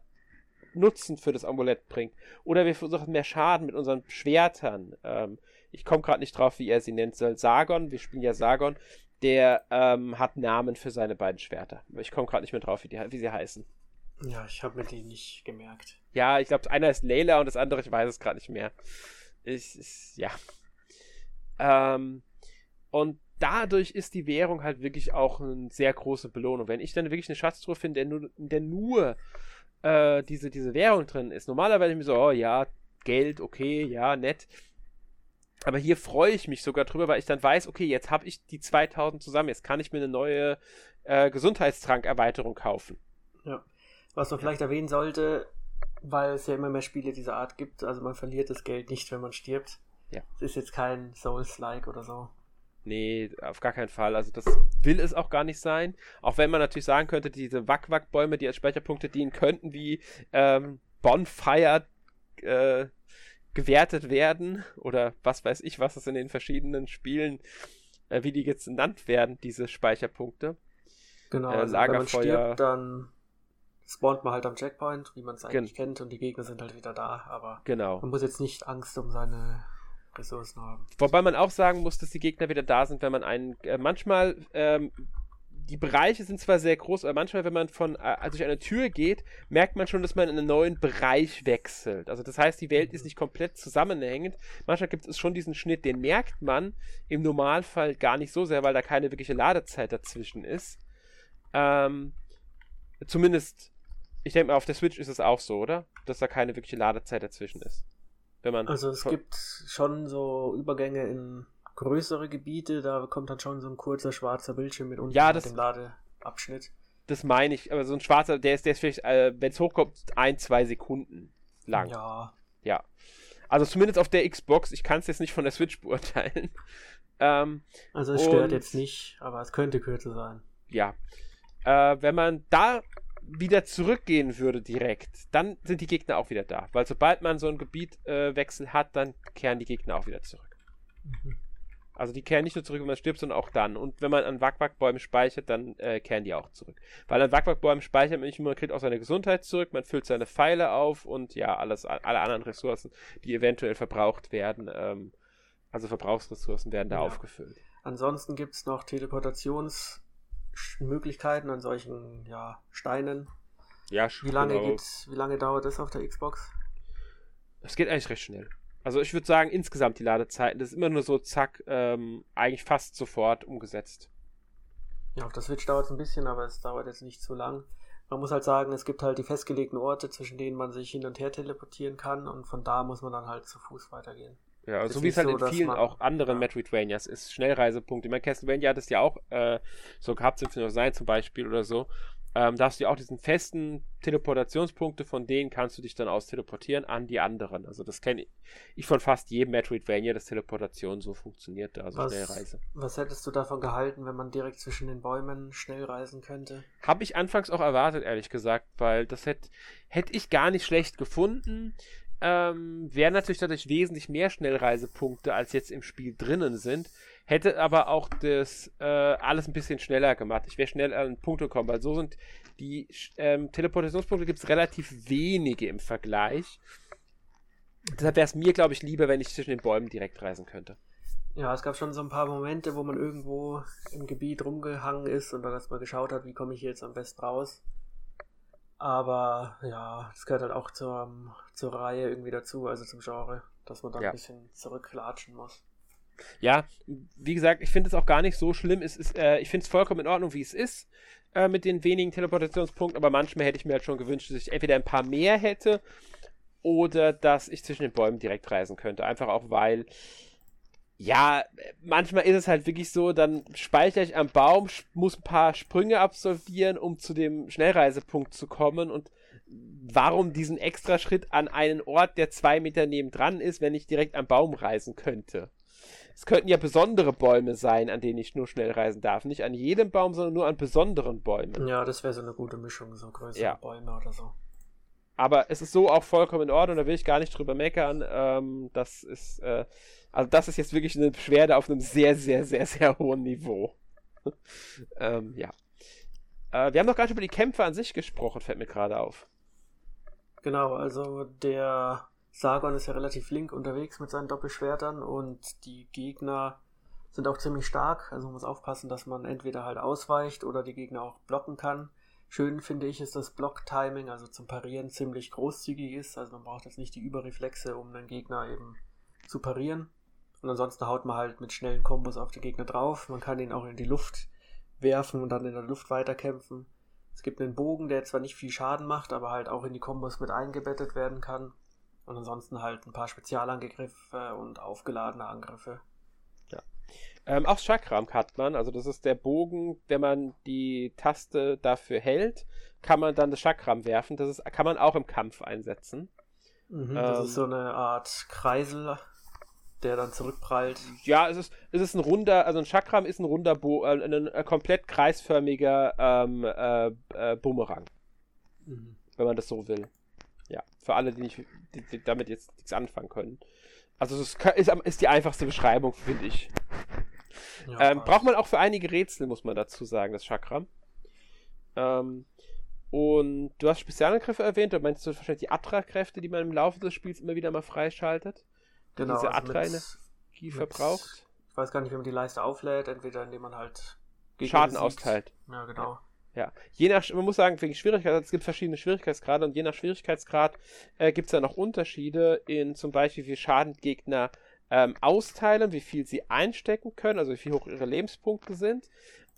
Nutzen für das Amulett bringt. Oder wir versuchen mehr Schaden mit unseren Schwertern. Ähm, ich komme gerade nicht drauf, wie er sie nennt soll. Sargon, wir spielen ja Sargon der ähm, hat Namen für seine beiden Schwerter. Ich komme gerade nicht mehr drauf, wie, die, wie sie heißen. Ja, ich habe mir die nicht gemerkt. Ja, ich glaube, einer ist Layla und das andere, ich weiß es gerade nicht mehr. Ich, ich ja. Ähm, und dadurch ist die Währung halt wirklich auch eine sehr große Belohnung. Wenn ich dann wirklich eine Schatztruhe finde, der nur, der nur äh, diese, diese Währung drin ist, normalerweise mir so, oh ja, Geld, okay, ja, nett. Aber hier freue ich mich sogar drüber, weil ich dann weiß, okay, jetzt habe ich die 2000 zusammen, jetzt kann ich mir eine neue äh, Gesundheitstrankerweiterung kaufen. Ja. Was man vielleicht erwähnen sollte, weil es ja immer mehr Spiele dieser Art gibt, also man verliert das Geld nicht, wenn man stirbt. Ja. Es ist jetzt kein Souls-like oder so. Nee, auf gar keinen Fall. Also das will es auch gar nicht sein. Auch wenn man natürlich sagen könnte, diese Wack-Wack-Bäume, die als Speicherpunkte dienen könnten, wie ähm, Bonfire äh, gewertet werden oder was weiß ich, was es in den verschiedenen Spielen, äh, wie die jetzt genannt werden, diese Speicherpunkte. Genau, äh, also wenn man stirbt, dann spawnt man halt am Checkpoint, wie man es eigentlich Gen kennt, und die Gegner sind halt wieder da, aber genau. man muss jetzt nicht Angst um seine Ressourcen haben. Wobei man auch sagen muss, dass die Gegner wieder da sind, wenn man einen, äh, manchmal ähm, die Bereiche sind zwar sehr groß, aber manchmal, wenn man von äh, durch eine Tür geht, merkt man schon, dass man in einen neuen Bereich wechselt. Also das heißt, die Welt ist nicht komplett zusammenhängend. Manchmal gibt es schon diesen Schnitt, den merkt man im Normalfall gar nicht so sehr, weil da keine wirkliche Ladezeit dazwischen ist. Ähm, zumindest, ich denke mal, auf der Switch ist es auch so, oder? Dass da keine wirkliche Ladezeit dazwischen ist. Wenn man also es gibt schon so Übergänge in größere Gebiete, da kommt dann schon so ein kurzer schwarzer Bildschirm mit unten ja, das, dem Ladeabschnitt. Das meine ich, aber so ein schwarzer, der ist, der ist vielleicht, äh, wenn es hochkommt, ein, zwei Sekunden lang. Ja. Ja. Also zumindest auf der Xbox, ich kann es jetzt nicht von der Switch beurteilen. Ähm, also es stört jetzt nicht, aber es könnte kürzer sein. Ja. Äh, wenn man da wieder zurückgehen würde direkt, dann sind die Gegner auch wieder da. Weil sobald man so einen Gebietwechsel äh, hat, dann kehren die Gegner auch wieder zurück. Mhm. Also die kehren nicht nur zurück, wenn man stirbt, sondern auch dann. Und wenn man an Wack-Wack-Bäumen speichert, dann äh, kehren die auch zurück. Weil an Wack-Wack-Bäumen speichert man nicht nur, man kriegt auch seine Gesundheit zurück, man füllt seine Pfeile auf und ja, alles, alle anderen Ressourcen, die eventuell verbraucht werden, ähm, also Verbrauchsressourcen werden da ja. aufgefüllt. Ansonsten gibt es noch Teleportationsmöglichkeiten an solchen ja, Steinen. Ja, wie lange, geht's, wie lange dauert das auf der Xbox? Es geht eigentlich recht schnell. Also ich würde sagen, insgesamt die Ladezeiten, das ist immer nur so zack, ähm, eigentlich fast sofort umgesetzt. Ja, auf der Switch dauert es ein bisschen, aber es dauert jetzt nicht zu lang. Man muss halt sagen, es gibt halt die festgelegten Orte, zwischen denen man sich hin und her teleportieren kann und von da muss man dann halt zu Fuß weitergehen. Ja, so wie es halt so, in vielen man, auch anderen ja. Metroidvanias ist, Schnellreisepunkte. Ich meine, Castlevania hat es ja auch äh, so gehabt, Symphony of Sein zum Beispiel oder so. Ähm, da hast du ja auch diesen festen Teleportationspunkte, von denen kannst du dich dann aus teleportieren an die anderen. Also das kenne ich von fast jedem Metroidvania, dass Teleportation so funktioniert, also was, Schnellreise. Was hättest du davon gehalten, wenn man direkt zwischen den Bäumen schnell reisen könnte? Habe ich anfangs auch erwartet, ehrlich gesagt, weil das hätte hätt ich gar nicht schlecht gefunden. Ähm, wären natürlich dadurch wesentlich mehr Schnellreisepunkte, als jetzt im Spiel drinnen sind. Hätte aber auch das äh, alles ein bisschen schneller gemacht. Ich wäre schnell an Punkte gekommen, weil so sind die ähm, Teleportationspunkte gibt es relativ wenige im Vergleich. Deshalb wäre es mir, glaube ich, lieber, wenn ich zwischen den Bäumen direkt reisen könnte. Ja, es gab schon so ein paar Momente, wo man irgendwo im Gebiet rumgehangen ist und dann erstmal geschaut hat, wie komme ich jetzt am besten raus. Aber ja, das gehört halt auch zur, zur Reihe irgendwie dazu, also zum Genre, dass man da ja. ein bisschen zurückklatschen muss. Ja, wie gesagt, ich finde es auch gar nicht so schlimm. Es ist, äh, ich finde es vollkommen in Ordnung, wie es ist, äh, mit den wenigen Teleportationspunkten, aber manchmal hätte ich mir halt schon gewünscht, dass ich entweder ein paar mehr hätte oder dass ich zwischen den Bäumen direkt reisen könnte. Einfach auch, weil, ja, manchmal ist es halt wirklich so, dann speichere ich am Baum, muss ein paar Sprünge absolvieren, um zu dem Schnellreisepunkt zu kommen und warum diesen extra Schritt an einen Ort, der zwei Meter nebendran ist, wenn ich direkt am Baum reisen könnte? Es könnten ja besondere Bäume sein, an denen ich nur schnell reisen darf. Nicht an jedem Baum, sondern nur an besonderen Bäumen. Ja, das wäre so eine gute Mischung, so größere ja. Bäume oder so. Aber es ist so auch vollkommen in Ordnung, da will ich gar nicht drüber meckern. Ähm, das ist, äh, also das ist jetzt wirklich eine Beschwerde auf einem sehr, sehr, sehr, sehr hohen Niveau. ähm, ja. Äh, wir haben noch gar nicht über die Kämpfe an sich gesprochen, fällt mir gerade auf. Genau, also der Sargon ist ja relativ flink unterwegs mit seinen Doppelschwertern und die Gegner sind auch ziemlich stark. Also man muss aufpassen, dass man entweder halt ausweicht oder die Gegner auch blocken kann. Schön finde ich, ist das Block-Timing, also zum Parieren ziemlich großzügig ist. Also man braucht jetzt nicht die Überreflexe, um den Gegner eben zu parieren. Und ansonsten haut man halt mit schnellen Kombos auf die Gegner drauf. Man kann ihn auch in die Luft werfen und dann in der Luft weiterkämpfen. Es gibt einen Bogen, der zwar nicht viel Schaden macht, aber halt auch in die Kombos mit eingebettet werden kann. Und ansonsten halt ein paar Spezialangriffe und aufgeladene Angriffe. Ähm, auch Chakram hat man, also das ist der Bogen, wenn man die Taste dafür hält, kann man dann das Chakram werfen. Das ist, kann man auch im Kampf einsetzen. Mhm, das ähm, ist so eine Art Kreisel, der dann zurückprallt. Ja, es ist, es ist ein runder, also ein Chakram ist ein runder, Bo äh, ein, ein, ein, komplett kreisförmiger ähm, äh, äh, Bumerang. Mhm. Wenn man das so will. Ja, für alle, die, nicht, die, die damit jetzt nichts anfangen können. Also es ist, ist die einfachste Beschreibung, finde ich. Ja, ähm, braucht man auch für einige Rätsel, muss man dazu sagen, das Chakram. Ähm, und du hast Spezialangriffe erwähnt, da meinst du wahrscheinlich die Atra-Kräfte, die man im Laufe des Spiels immer wieder mal freischaltet. Genau. Diese also Atra-Energie verbraucht. Ich weiß gar nicht, wie man die Leiste auflädt, entweder indem man halt Schaden austeilt. Ja, genau. Ja. Ja, je nach, man muss sagen, wegen Schwierigkeit, es gibt verschiedene Schwierigkeitsgrade und je nach Schwierigkeitsgrad äh, gibt es da noch Unterschiede in zum Beispiel, wie Schaden Gegner ähm, austeilen, wie viel sie einstecken können, also wie viel hoch ihre Lebenspunkte sind.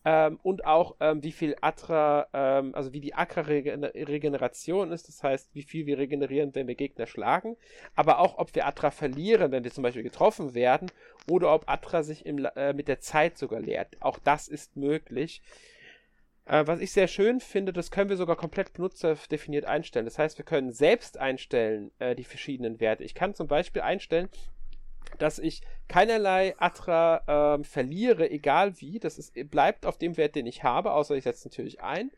Ähm, und auch ähm, wie viel Atra, ähm, also wie die Akra-Regeneration ist, das heißt, wie viel wir regenerieren, wenn wir Gegner schlagen, aber auch, ob wir Atra verlieren, wenn wir zum Beispiel getroffen werden, oder ob Atra sich im, äh, mit der Zeit sogar leert. Auch das ist möglich. Äh, was ich sehr schön finde, das können wir sogar komplett benutzerdefiniert einstellen. Das heißt, wir können selbst einstellen äh, die verschiedenen Werte. Ich kann zum Beispiel einstellen, dass ich keinerlei Atra ähm, verliere, egal wie. Das ist, bleibt auf dem Wert, den ich habe, außer ich setze natürlich ein.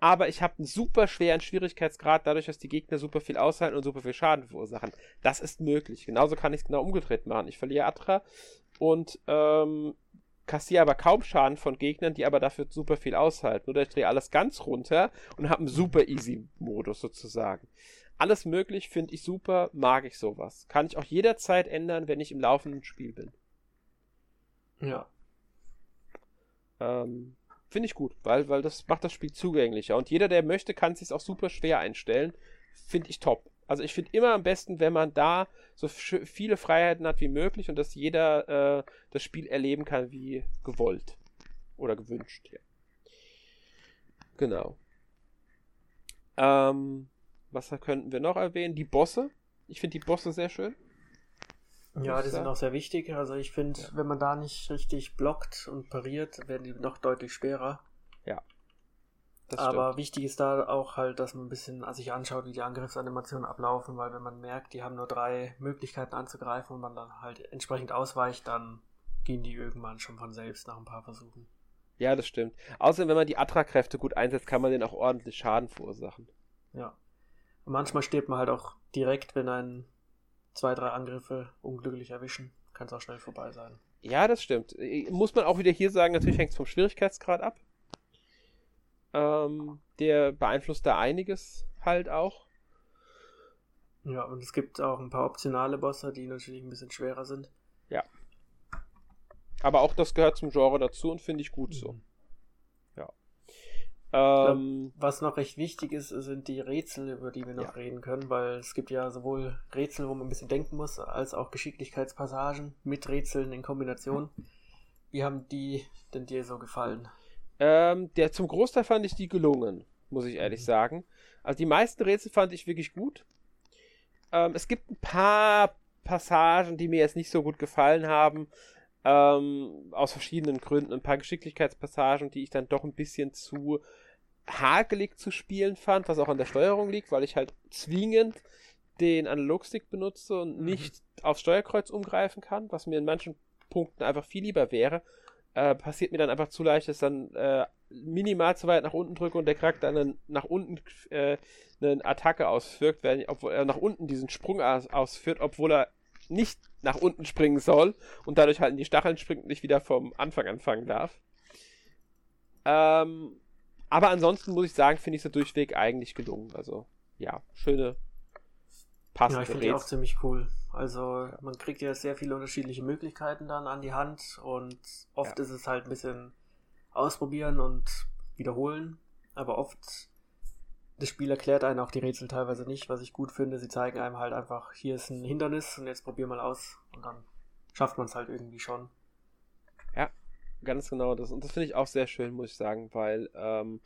Aber ich habe einen super schweren Schwierigkeitsgrad, dadurch, dass die Gegner super viel aushalten und super viel Schaden verursachen. Das ist möglich. Genauso kann ich es genau umgedreht machen. Ich verliere Atra und ähm, kassiere aber kaum Schaden von Gegnern, die aber dafür super viel aushalten. Oder ich drehe alles ganz runter und habe einen super easy Modus sozusagen. Alles möglich, finde ich super, mag ich sowas. Kann ich auch jederzeit ändern, wenn ich im laufenden Spiel bin. Ja. Ähm, finde ich gut, weil, weil das macht das Spiel zugänglicher. Und jeder, der möchte, kann es sich auch super schwer einstellen. Finde ich top. Also ich finde immer am besten, wenn man da so viele Freiheiten hat wie möglich und dass jeder äh, das Spiel erleben kann wie gewollt oder gewünscht. Ja. Genau. Ähm, was könnten wir noch erwähnen? Die Bosse. Ich finde die Bosse sehr schön. Ja, die sind auch sehr wichtig. Also ich finde, ja. wenn man da nicht richtig blockt und pariert, werden die noch deutlich schwerer. Ja. Aber stimmt. wichtig ist da auch halt, dass man ein bisschen sich anschaut, wie die Angriffsanimationen ablaufen, weil wenn man merkt, die haben nur drei Möglichkeiten anzugreifen und man dann halt entsprechend ausweicht, dann gehen die irgendwann schon von selbst nach ein paar Versuchen. Ja, das stimmt. Außerdem, wenn man die Attra-Kräfte gut einsetzt, kann man denen auch ordentlich Schaden verursachen. Ja. Und manchmal stirbt man halt auch direkt, wenn ein zwei, drei Angriffe unglücklich erwischen. Kann es auch schnell vorbei sein. Ja, das stimmt. Muss man auch wieder hier sagen, natürlich hängt es vom Schwierigkeitsgrad ab. Ähm, der beeinflusst da einiges halt auch. Ja, und es gibt auch ein paar optionale Bosse, die natürlich ein bisschen schwerer sind. Ja. Aber auch das gehört zum Genre dazu und finde ich gut mhm. so. Ja. Ähm, glaub, was noch recht wichtig ist, sind die Rätsel, über die wir noch ja. reden können, weil es gibt ja sowohl Rätsel, wo man ein bisschen denken muss, als auch Geschicklichkeitspassagen mit Rätseln in Kombination. Wie haben die denn dir so gefallen? Ähm, der zum Großteil fand ich die gelungen, muss ich ehrlich mhm. sagen. Also die meisten Rätsel fand ich wirklich gut. Ähm, es gibt ein paar Passagen, die mir jetzt nicht so gut gefallen haben. Ähm, aus verschiedenen Gründen. Ein paar Geschicklichkeitspassagen, die ich dann doch ein bisschen zu hakelig zu spielen fand, was auch an der Steuerung liegt, weil ich halt zwingend den Analogstick benutze und mhm. nicht aufs Steuerkreuz umgreifen kann, was mir in manchen Punkten einfach viel lieber wäre äh, passiert mir dann einfach zu leicht, dass dann äh, minimal zu weit nach unten drücke und der Charakter dann nach unten äh, eine Attacke ausführt, wenn, obwohl er nach unten diesen Sprung aus, ausführt, obwohl er nicht nach unten springen soll und dadurch halt in die Stacheln springt und nicht wieder vom Anfang anfangen darf. Ähm, aber ansonsten muss ich sagen, finde ich es durchweg eigentlich gelungen. Also, ja, schöne, passende Ja, ich finde die auch ziemlich cool. Also man kriegt ja sehr viele unterschiedliche Möglichkeiten dann an die Hand und oft ja. ist es halt ein bisschen ausprobieren und wiederholen, aber oft das Spiel erklärt einen auch die Rätsel teilweise nicht, was ich gut finde. Sie zeigen einem halt einfach, hier ist ein Hindernis und jetzt probier mal aus und dann schafft man es halt irgendwie schon. Ja, ganz genau das. Und das finde ich auch sehr schön, muss ich sagen, weil ähm,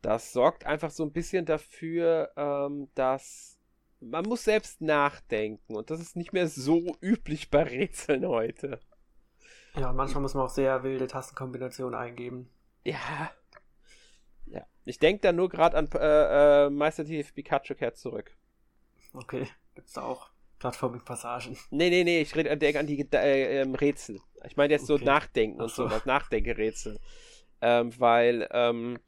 das sorgt einfach so ein bisschen dafür, ähm, dass man muss selbst nachdenken und das ist nicht mehr so üblich bei Rätseln heute. Ja, manchmal muss man auch sehr wilde Tastenkombinationen eingeben. Ja. Ja. Ich denke da nur gerade an äh, äh, Meister Chief Pikachu kehrt zurück. Okay, gibt's da auch Plattforming-Passagen? Nee, nee, nee, ich denke an die äh, ähm, Rätsel. Ich meine jetzt okay. so Nachdenken und so, was Nachdenkerätsel. Ähm, weil, ähm,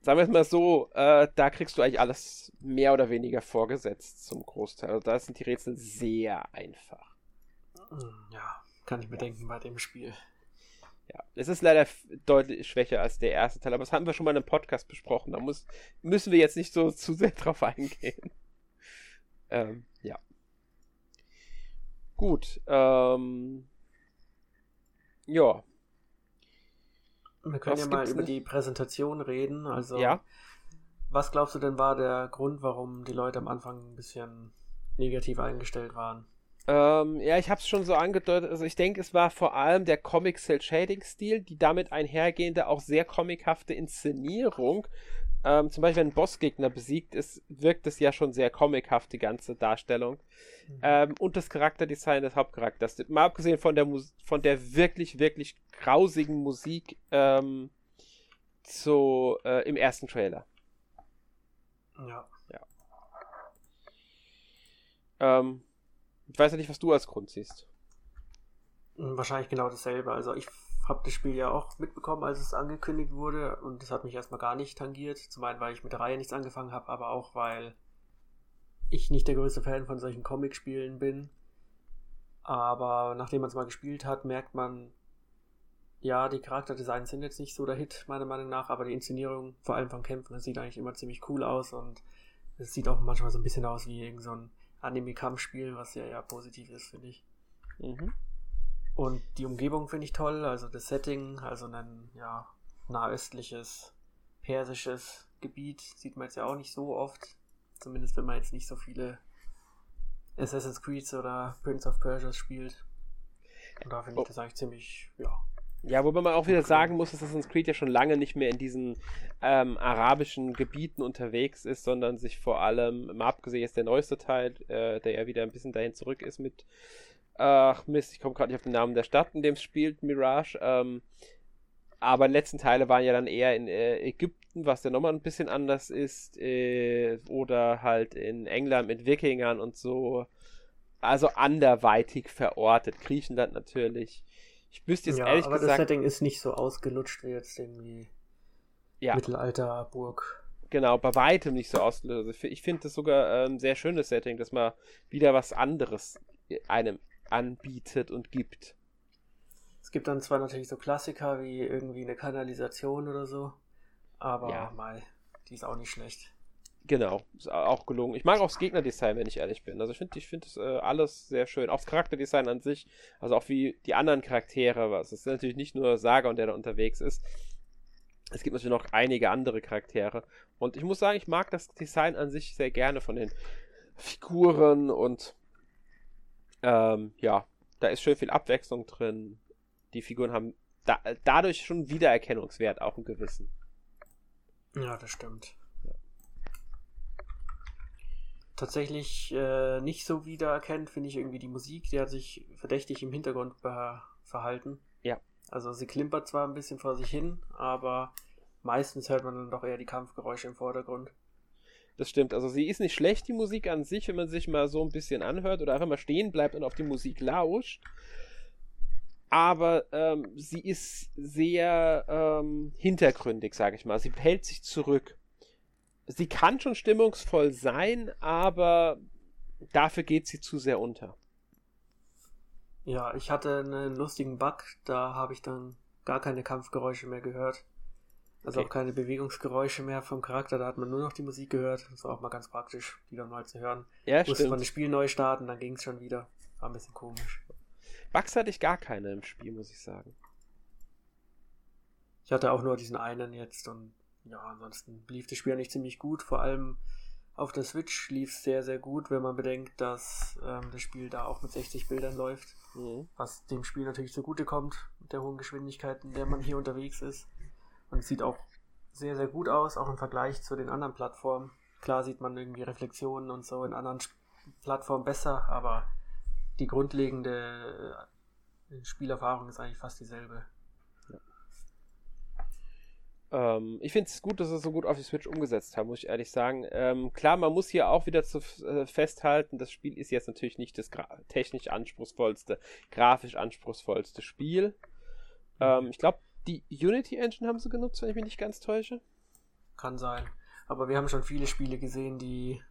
sagen wir es mal so, äh, da kriegst du eigentlich alles mehr oder weniger vorgesetzt zum Großteil. Also da sind die Rätsel sehr einfach. Hm, ja, kann ich bedenken ja. bei dem Spiel. Ja, es ist leider deutlich schwächer als der erste Teil, aber das haben wir schon mal in einem Podcast besprochen. Da muss, müssen wir jetzt nicht so zu sehr drauf eingehen. ähm, ja. Gut. Ähm, ja, wir können was ja mal über nicht? die Präsentation reden. Also, ja. was glaubst du denn war der Grund, warum die Leute am Anfang ein bisschen negativ eingestellt waren? Ähm, ja, ich habe es schon so angedeutet. Also ich denke, es war vor allem der Comic Cell Shading Stil, die damit einhergehende auch sehr comichafte Inszenierung. Ähm, zum Beispiel, wenn ein Bossgegner besiegt ist, wirkt es ja schon sehr comichaft, die ganze Darstellung. Mhm. Ähm, und das Charakterdesign des Hauptcharakters. Mal abgesehen von der, Mus von der wirklich, wirklich grausigen Musik ähm, zu, äh, im ersten Trailer. Ja. ja. Ähm, ich weiß ja nicht, was du als Grund siehst. Wahrscheinlich genau dasselbe. Also ich habe das Spiel ja auch mitbekommen, als es angekündigt wurde und das hat mich erstmal gar nicht tangiert. Zum einen, weil ich mit der Reihe nichts angefangen habe, aber auch, weil ich nicht der größte Fan von solchen Comic-Spielen bin. Aber nachdem man es mal gespielt hat, merkt man, ja, die Charakterdesigns sind jetzt nicht so der Hit, meiner Meinung nach, aber die Inszenierung, vor allem von Kämpfen, das sieht eigentlich immer ziemlich cool aus und es sieht auch manchmal so ein bisschen aus wie irgendein so Anime-Kampfspiel, was ja eher positiv ist, finde ich. Mhm. Und die Umgebung finde ich toll, also das Setting, also ein ja, nahöstliches, persisches Gebiet sieht man jetzt ja auch nicht so oft. Zumindest wenn man jetzt nicht so viele Assassin's Creed oder Prince of Persia spielt. Und da finde ich oh. das eigentlich ziemlich, ja, Ja, wobei man auch wieder sagen muss, dass Assassin's Creed ja schon lange nicht mehr in diesen ähm, arabischen Gebieten unterwegs ist, sondern sich vor allem, mal abgesehen jetzt der neueste Teil, äh, der ja wieder ein bisschen dahin zurück ist mit, ach Mist, ich komme gerade nicht auf den Namen der Stadt, in dem es spielt, Mirage, ähm, aber die letzten Teile waren ja dann eher in äh, Ägypten, was ja nochmal ein bisschen anders ist, äh, oder halt in England mit Wikingern und so, also anderweitig verortet, Griechenland natürlich. Ich wüsste jetzt ja, ehrlich aber gesagt. das Setting ist nicht so ausgelutscht wie jetzt irgendwie ja. Mittelalterburg. Genau, bei weitem nicht so ausgelöst. Ich finde das sogar ein ähm, sehr schönes Setting, dass man wieder was anderes einem anbietet und gibt. Es gibt dann zwar natürlich so Klassiker wie irgendwie eine Kanalisation oder so, aber ja. mal, die ist auch nicht schlecht. Genau, ist auch gelungen. Ich mag auch das Gegnerdesign, wenn ich ehrlich bin. Also ich finde ich find das äh, alles sehr schön. Auch das Charakterdesign an sich, also auch wie die anderen Charaktere, was. Es ist natürlich nicht nur Saga und der da unterwegs ist. Es gibt natürlich noch einige andere Charaktere. Und ich muss sagen, ich mag das Design an sich sehr gerne von den Figuren und ähm, ja, da ist schön viel Abwechslung drin. Die Figuren haben da, dadurch schon Wiedererkennungswert, auch einen gewissen. Ja, das stimmt tatsächlich äh, nicht so wiedererkennt, finde ich irgendwie die Musik. Die hat sich verdächtig im Hintergrund verhalten. Ja. Also sie klimpert zwar ein bisschen vor sich hin, aber meistens hört man dann doch eher die Kampfgeräusche im Vordergrund. Das stimmt. Also sie ist nicht schlecht, die Musik an sich, wenn man sich mal so ein bisschen anhört oder einfach mal stehen bleibt und auf die Musik lauscht. Aber ähm, sie ist sehr ähm, hintergründig, sage ich mal. Sie hält sich zurück sie kann schon stimmungsvoll sein, aber dafür geht sie zu sehr unter. Ja, ich hatte einen lustigen Bug, da habe ich dann gar keine Kampfgeräusche mehr gehört. Also okay. auch keine Bewegungsgeräusche mehr vom Charakter, da hat man nur noch die Musik gehört. Das war auch mal ganz praktisch, die dann mal zu hören. Ja, Musste stimmt. man das Spiel neu starten, dann ging es schon wieder. War ein bisschen komisch. Bugs hatte ich gar keine im Spiel, muss ich sagen. Ich hatte auch nur diesen einen jetzt und ja, ansonsten lief das Spiel eigentlich ziemlich gut. Vor allem auf der Switch lief es sehr, sehr gut, wenn man bedenkt, dass ähm, das Spiel da auch mit 60 Bildern läuft. Mhm. Was dem Spiel natürlich zugutekommt, mit der hohen Geschwindigkeit, in der man hier unterwegs ist. Und es sieht auch sehr, sehr gut aus, auch im Vergleich zu den anderen Plattformen. Klar sieht man irgendwie Reflexionen und so in anderen Plattformen besser, aber die grundlegende äh, Spielerfahrung ist eigentlich fast dieselbe. Ähm, ich finde es gut, dass sie es so gut auf die Switch umgesetzt haben, muss ich ehrlich sagen. Ähm, klar, man muss hier auch wieder zu, äh, festhalten, das Spiel ist jetzt natürlich nicht das technisch anspruchsvollste, grafisch anspruchsvollste Spiel. Ähm, ich glaube, die Unity Engine haben sie genutzt, wenn ich mich nicht ganz täusche. Kann sein. Aber wir haben schon viele Spiele gesehen, die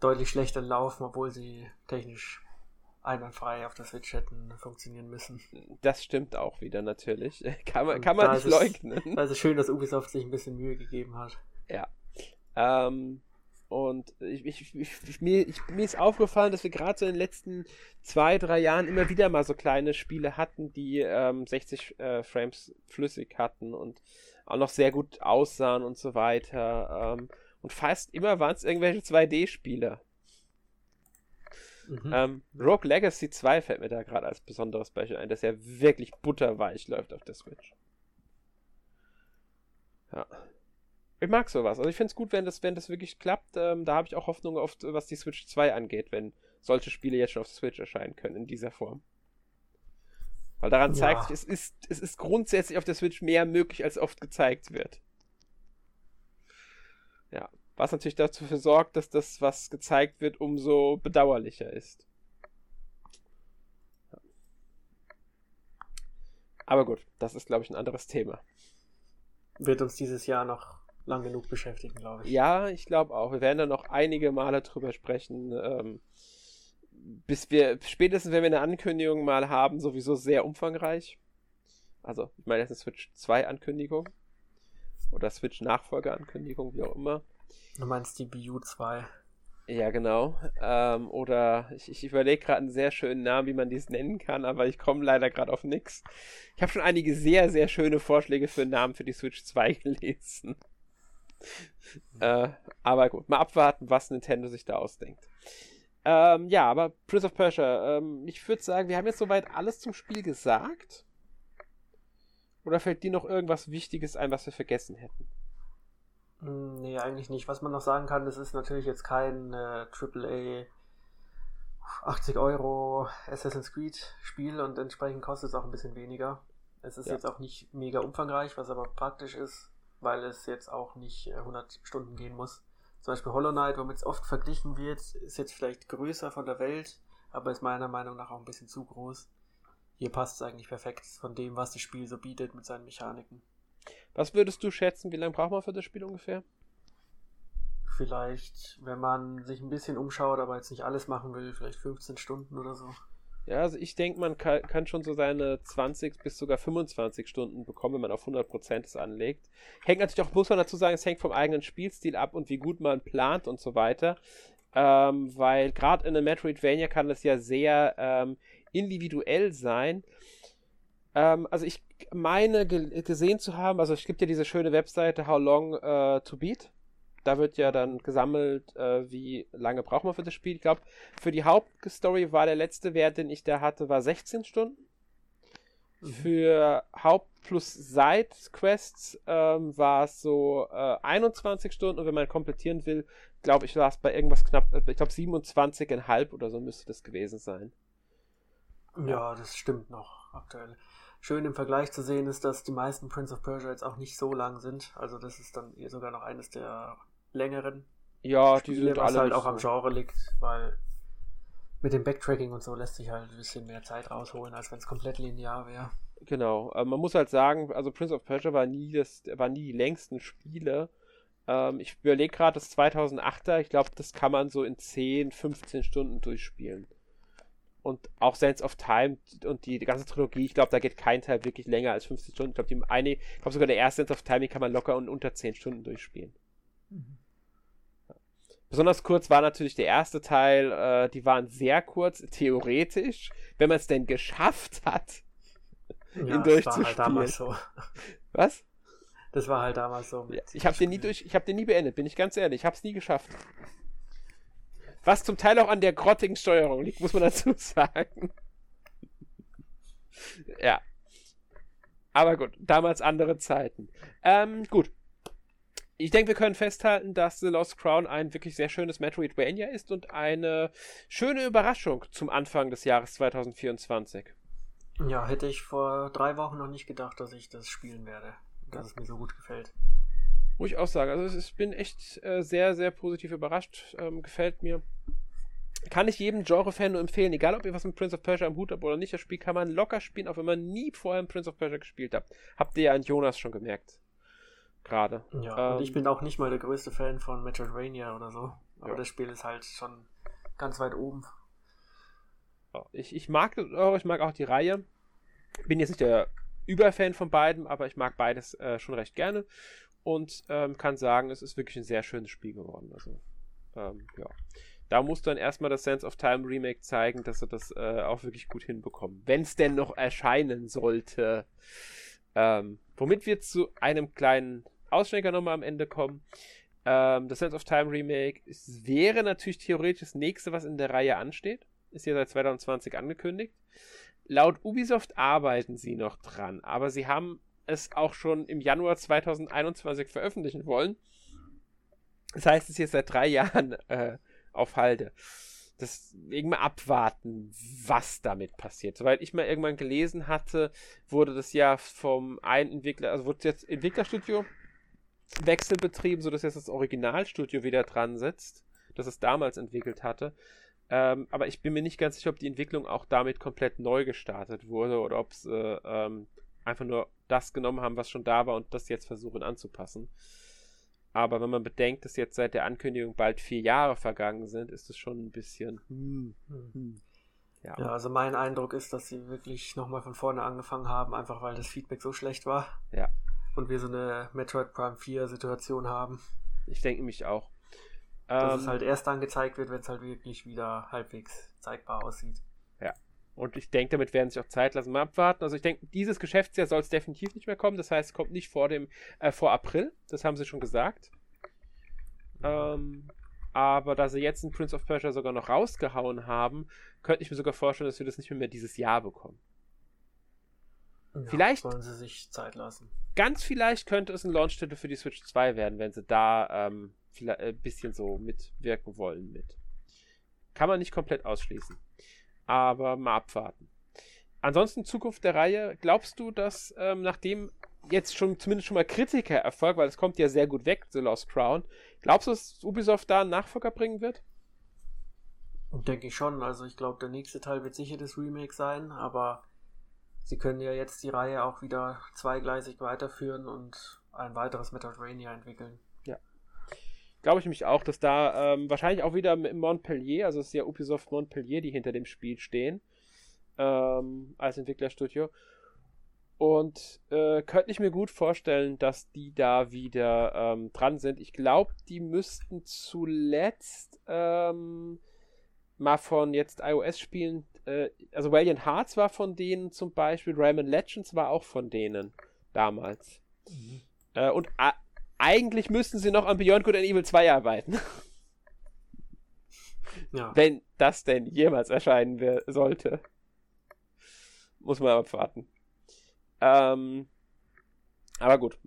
deutlich schlechter laufen, obwohl sie technisch einwandfrei auf der Switch hätten funktionieren müssen. Das stimmt auch wieder natürlich. Kann man, kann man nicht leugnen. Also schön, dass Ubisoft sich ein bisschen Mühe gegeben hat. Ja. Ähm, und ich, ich, ich, mir, mir ist aufgefallen, dass wir gerade so in den letzten zwei, drei Jahren immer wieder mal so kleine Spiele hatten, die ähm, 60 äh, Frames flüssig hatten und auch noch sehr gut aussahen und so weiter. Ähm, und fast immer waren es irgendwelche 2D-Spiele. Mhm. Ähm, Rogue Legacy 2 fällt mir da gerade als besonderes Beispiel ein, dass er wirklich butterweich läuft auf der Switch. Ja. Ich mag sowas. Also ich finde es gut, wenn das, wenn das wirklich klappt. Ähm, da habe ich auch Hoffnung auf, was die Switch 2 angeht, wenn solche Spiele jetzt schon auf Switch erscheinen können in dieser Form. Weil daran ja. zeigt sich, es ist, es ist grundsätzlich auf der Switch mehr möglich, als oft gezeigt wird. Ja. Was natürlich dafür sorgt, dass das, was gezeigt wird, umso bedauerlicher ist. Aber gut, das ist, glaube ich, ein anderes Thema. Wird uns dieses Jahr noch lang genug beschäftigen, glaube ich. Ja, ich glaube auch. Wir werden da noch einige Male drüber sprechen. Ähm, bis wir, spätestens wenn wir eine Ankündigung mal haben, sowieso sehr umfangreich. Also, ich meine, das ist eine Switch 2 Ankündigung. Oder Switch Nachfolgeankündigung, wie auch immer. Du meinst die Wii U 2? Ja, genau. Ähm, oder ich, ich überlege gerade einen sehr schönen Namen, wie man dies nennen kann, aber ich komme leider gerade auf nichts. Ich habe schon einige sehr, sehr schöne Vorschläge für Namen für die Switch 2 gelesen. Äh, aber gut, mal abwarten, was Nintendo sich da ausdenkt. Ähm, ja, aber Prince of Persia, ähm, ich würde sagen, wir haben jetzt soweit alles zum Spiel gesagt. Oder fällt dir noch irgendwas Wichtiges ein, was wir vergessen hätten? Hm, nee, eigentlich nicht. Was man noch sagen kann, das ist natürlich jetzt kein äh, AAA 80 Euro Assassin's Creed Spiel und entsprechend kostet es auch ein bisschen weniger. Es ist ja. jetzt auch nicht mega umfangreich, was aber praktisch ist, weil es jetzt auch nicht 100 äh, Stunden gehen muss. Zum Beispiel Hollow Knight, womit es oft verglichen wird, ist jetzt vielleicht größer von der Welt, aber ist meiner Meinung nach auch ein bisschen zu groß. Hier passt es eigentlich perfekt von dem, was das Spiel so bietet mit seinen Mechaniken. Was würdest du schätzen, wie lange braucht man für das Spiel ungefähr? Vielleicht, wenn man sich ein bisschen umschaut, aber jetzt nicht alles machen will, vielleicht 15 Stunden oder so. Ja, also ich denke, man kann, kann, schon so seine 20 bis sogar 25 Stunden bekommen, wenn man auf 100% es anlegt. Hängt natürlich auch, muss man dazu sagen, es hängt vom eigenen Spielstil ab und wie gut man plant und so weiter. Ähm, weil gerade in einem Metroidvania kann das ja sehr ähm, individuell sein. Ähm, also ich meine ge gesehen zu haben, also es gibt ja diese schöne Webseite How Long uh, to Beat da wird ja dann gesammelt, äh, wie lange braucht man für das Spiel. Ich glaube, für die Hauptstory war der letzte Wert, den ich da hatte, war 16 Stunden. Mhm. Für Haupt- plus Side-Quests ähm, war es so äh, 21 Stunden und wenn man komplettieren will, glaube ich, war es bei irgendwas knapp, äh, ich glaube 27,5 oder so müsste das gewesen sein. Ja, das stimmt noch aktuell. Schön im Vergleich zu sehen ist, dass die meisten Prince of Persia jetzt auch nicht so lang sind. Also das ist dann sogar noch eines der längeren. Ja, Spiele, die sind was alle halt auch so. am Genre liegt, weil mit dem Backtracking und so lässt sich halt ein bisschen mehr Zeit rausholen, als wenn es komplett linear wäre. Genau, äh, man muss halt sagen, also Prince of Persia war nie das, war nie die längsten Spiele. Ähm, ich überlege gerade das 2008er, ich glaube, das kann man so in 10, 15 Stunden durchspielen. Und auch Sense of Time und die, die ganze Trilogie, ich glaube, da geht kein Teil wirklich länger als 15 Stunden. Ich glaube, die eine, ich glaube sogar der erste Sense of Time, den kann man locker und unter 10 Stunden durchspielen. Mhm. Besonders kurz war natürlich der erste Teil, äh, die waren sehr kurz, theoretisch, wenn man es denn geschafft hat, ja, ihn durchzuspielen. Das war halt damals so. Was? Das war halt damals so. Ja, ich habe den nie durch, ich habe den nie beendet, bin ich ganz ehrlich, ich habe es nie geschafft. Was zum Teil auch an der grottigen Steuerung liegt, muss man dazu sagen. ja. Aber gut, damals andere Zeiten. Ähm, gut ich denke, wir können festhalten, dass The Lost Crown ein wirklich sehr schönes Metroidvania ist und eine schöne Überraschung zum Anfang des Jahres 2024. Ja, hätte ich vor drei Wochen noch nicht gedacht, dass ich das spielen werde. Dass es mir so gut gefällt. Muss ich auch sagen. Also ich bin echt äh, sehr, sehr positiv überrascht. Ähm, gefällt mir. Kann ich jedem Genre-Fan nur empfehlen, egal ob ihr was mit Prince of Persia am Hut habt oder nicht, das Spiel kann man locker spielen, auch wenn man nie vorher Prince of Persia gespielt habt. Habt ihr ja an Jonas schon gemerkt gerade. Ja, ähm, und ich bin auch nicht mal der größte Fan von Metroidvania oder so. Aber ja. das Spiel ist halt schon ganz weit oben. Ich, ich mag ich mag auch die Reihe. Bin jetzt nicht der Überfan von beiden, aber ich mag beides äh, schon recht gerne. Und ähm, kann sagen, es ist wirklich ein sehr schönes Spiel geworden. Also, ähm, ja. Da muss dann erstmal das Sense of Time Remake zeigen, dass sie das äh, auch wirklich gut hinbekommen. Wenn es denn noch erscheinen sollte. Ähm, womit wir zu einem kleinen Ausschwenker nochmal am Ende kommen. Ähm, das Sense of Time Remake es wäre natürlich theoretisch das nächste, was in der Reihe ansteht. Ist ja seit 2020 angekündigt. Laut Ubisoft arbeiten sie noch dran, aber sie haben es auch schon im Januar 2021 veröffentlichen wollen. Das heißt, es ist jetzt seit drei Jahren äh, auf Halde. Deswegen mal abwarten, was damit passiert. Soweit ich mal irgendwann gelesen hatte, wurde das ja vom einen Entwickler, also wurde jetzt Entwicklerstudio Wechsel betrieben, sodass jetzt das Originalstudio wieder dran sitzt, das es damals entwickelt hatte. Ähm, aber ich bin mir nicht ganz sicher, ob die Entwicklung auch damit komplett neu gestartet wurde oder ob sie äh, ähm, einfach nur das genommen haben, was schon da war und das jetzt versuchen anzupassen. Aber wenn man bedenkt, dass jetzt seit der Ankündigung bald vier Jahre vergangen sind, ist es schon ein bisschen. Hm, hm. Ja. ja, also mein Eindruck ist, dass sie wirklich nochmal von vorne angefangen haben, einfach weil das Feedback so schlecht war. Ja und wir so eine Metroid Prime 4 Situation haben. Ich denke mich auch. Dass ähm, es halt erst dann gezeigt wird, wenn es halt wirklich wieder halbwegs zeigbar aussieht. Und ich denke, damit werden sich auch Zeit lassen. Mal abwarten. Also ich denke, dieses Geschäftsjahr soll es definitiv nicht mehr kommen. Das heißt, es kommt nicht vor dem äh, vor April. Das haben sie schon gesagt. Ähm, aber da sie jetzt einen Prince of Persia sogar noch rausgehauen haben, könnte ich mir sogar vorstellen, dass wir das nicht mehr, mehr dieses Jahr bekommen. Ja, Vielleicht- sollen sie sich Zeit lassen. Ganz vielleicht könnte es ein Launch-Titel für die Switch 2 werden, wenn sie da ähm, vielleicht ein bisschen so mitwirken wollen mit. Kann man nicht komplett ausschließen. Aber mal abwarten. Ansonsten Zukunft der Reihe. Glaubst du, dass ähm, nachdem jetzt schon zumindest schon mal Kritiker Erfolg, weil es kommt ja sehr gut weg, The Lost Crown, glaubst du, dass Ubisoft da einen Nachfolger bringen wird? Denke ich schon. Also ich glaube, der nächste Teil wird sicher das Remake sein, aber sie können ja jetzt die Reihe auch wieder zweigleisig weiterführen und ein weiteres Metroidvania entwickeln. Glaube ich mich auch, dass da ähm, wahrscheinlich auch wieder im Montpellier, also es ist ja Ubisoft Montpellier, die hinter dem Spiel stehen, ähm, als Entwicklerstudio. Und äh, könnte ich mir gut vorstellen, dass die da wieder ähm, dran sind. Ich glaube, die müssten zuletzt ähm, mal von jetzt iOS-Spielen, äh, also Valiant Hearts war von denen zum Beispiel, Rayman Legends war auch von denen damals. Äh, und a- eigentlich müssten sie noch an Beyond Good and Evil 2 arbeiten, Ja, wenn das denn jemals erscheinen sollte. Muss man abwarten. Ähm, aber gut,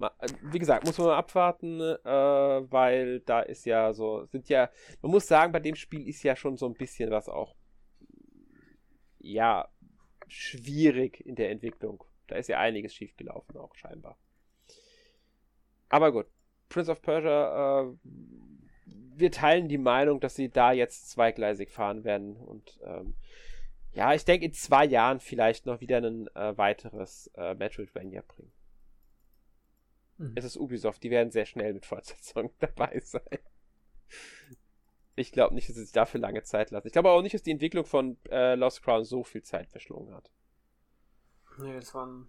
wie gesagt, muss man mal abwarten, äh, weil da ist ja so, sind ja, man muss sagen, bei dem Spiel ist ja schon so ein bisschen was auch, ja, schwierig in der Entwicklung. Da ist ja einiges schiefgelaufen auch scheinbar. Aber gut, Prince of Persia, äh, wir teilen die Meinung, dass sie da jetzt zweigleisig fahren werden und ähm, ja, ich denke in zwei Jahren vielleicht noch wieder ein äh, weiteres äh, Metroidvania bringen. Mhm. Es ist Ubisoft, die werden sehr schnell mit Fortsetzungen dabei sein. Ich glaube nicht, dass sie sich dafür lange Zeit lassen. Ich glaube auch nicht, dass die Entwicklung von äh, Lost Crown so viel Zeit verschlungen hat. Nee, das war ein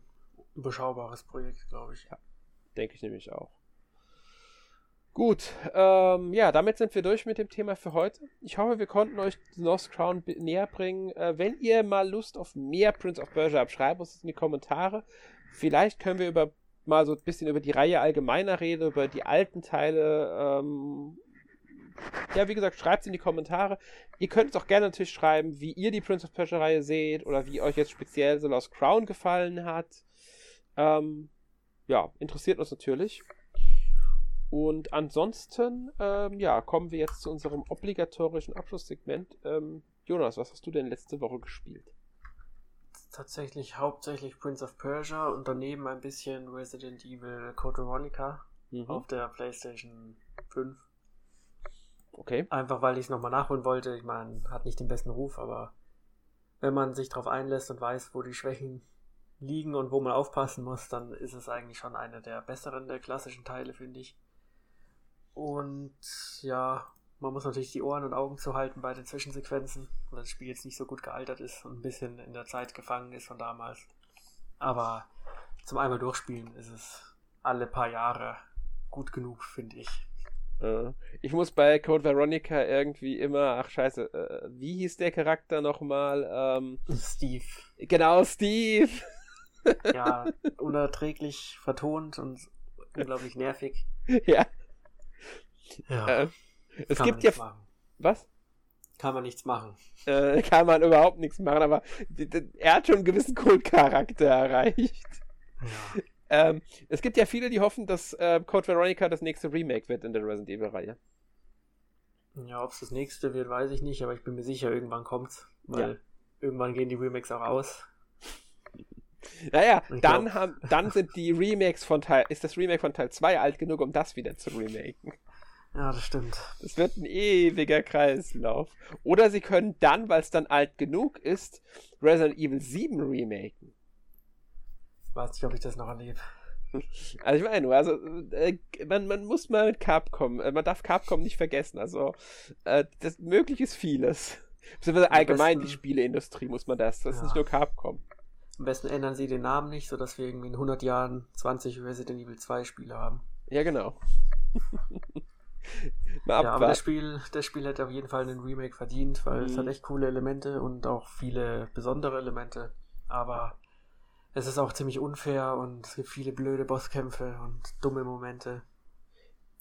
überschaubares Projekt, glaube ich. Denke ich nämlich auch. Gut, ähm, ja, damit sind wir durch mit dem Thema für heute. Ich hoffe, wir konnten euch Lost Crown näher bringen. Äh, wenn ihr mal Lust auf mehr Prince of Persia habt, schreibt uns in die Kommentare. Vielleicht können wir über mal so ein bisschen über die Reihe allgemeiner reden, über die alten Teile. Ähm, ja, wie gesagt, schreibt es in die Kommentare. Ihr könnt es auch gerne natürlich schreiben, wie ihr die Prince of Persia Reihe seht oder wie euch jetzt speziell The Lost Crown gefallen hat. Ähm, ja, interessiert uns natürlich. Und ansonsten, ähm, ja, kommen wir jetzt zu unserem obligatorischen Abschlusssegment. Ähm, Jonas, was hast du denn letzte Woche gespielt? Tatsächlich hauptsächlich Prince of Persia und daneben ein bisschen Resident Evil Code Veronica Mhm. auf der PlayStation 5. Okay. Einfach weil ich es nochmal nachholen wollte. Ich meine, hat nicht den besten Ruf, aber wenn man sich darauf einlässt und weiß, wo die Schwächen liegen und wo man aufpassen muss, dann ist es eigentlich schon einer der besseren der klassischen Teile, finde ich. Und ja, man muss natürlich die Ohren und Augen zuhalten bei den Zwischensequenzen, weil das Spiel jetzt nicht so gut gealtert ist und ein bisschen in der Zeit gefangen ist von damals. Aber zum einmal durchspielen ist es alle paar Jahre gut genug, finde ich. Äh, ich muss bei Code Veronica irgendwie immer, ach scheiße, äh, wie hieß der Charakter nochmal? Ähm, Steve, genau, Steve. ja, unerträglich vertont und unglaublich nervig. ja. Ja, Äh, es kann gibt man ja. machen. Was? Kann man nichts machen. Äh, kann man überhaupt nichts machen, aber er hat schon einen gewissen Kultcharakter erreicht. Ja. Ähm, es gibt ja viele, die hoffen, dass äh, Code Veronica das nächste Remake wird in der Resident Evil-Reihe. Ja, ob es das nächste wird, weiß ich nicht, aber ich bin mir sicher, irgendwann kommt's. Weil Ja. irgendwann gehen die Remakes auch aus. Naja, Ich dann, glaub- haben, dann sind die Remakes von Teil, ist das Remake von Teil 2 alt genug, um das wieder zu remaken. Ja, das stimmt. Das wird ein ewiger Kreislauf. Oder sie können dann, weil es dann alt genug ist, Resident Evil 7 remaken. Weiß nicht, ob ich das noch erlebe. Also ich meine nur, also äh, man, man muss mal mit Capcom, äh, man darf Capcom nicht vergessen. Also äh, das möglich ist vieles. Beziehungsweise allgemein die besten- Spieleindustrie muss man das. Das ist Ja. nicht nur Capcom. Am besten ändern sie den Namen nicht, sodass wir irgendwie in 100 Jahren 20 Resident Evil 2 Spiele haben. Ja, genau. mal Ja, aber das Spiel, das Spiel hätte auf jeden Fall einen Remake verdient, weil es Mhm. hat echt coole Elemente und auch viele besondere Elemente. Aber es ist auch ziemlich unfair und es gibt viele blöde Bosskämpfe und dumme Momente.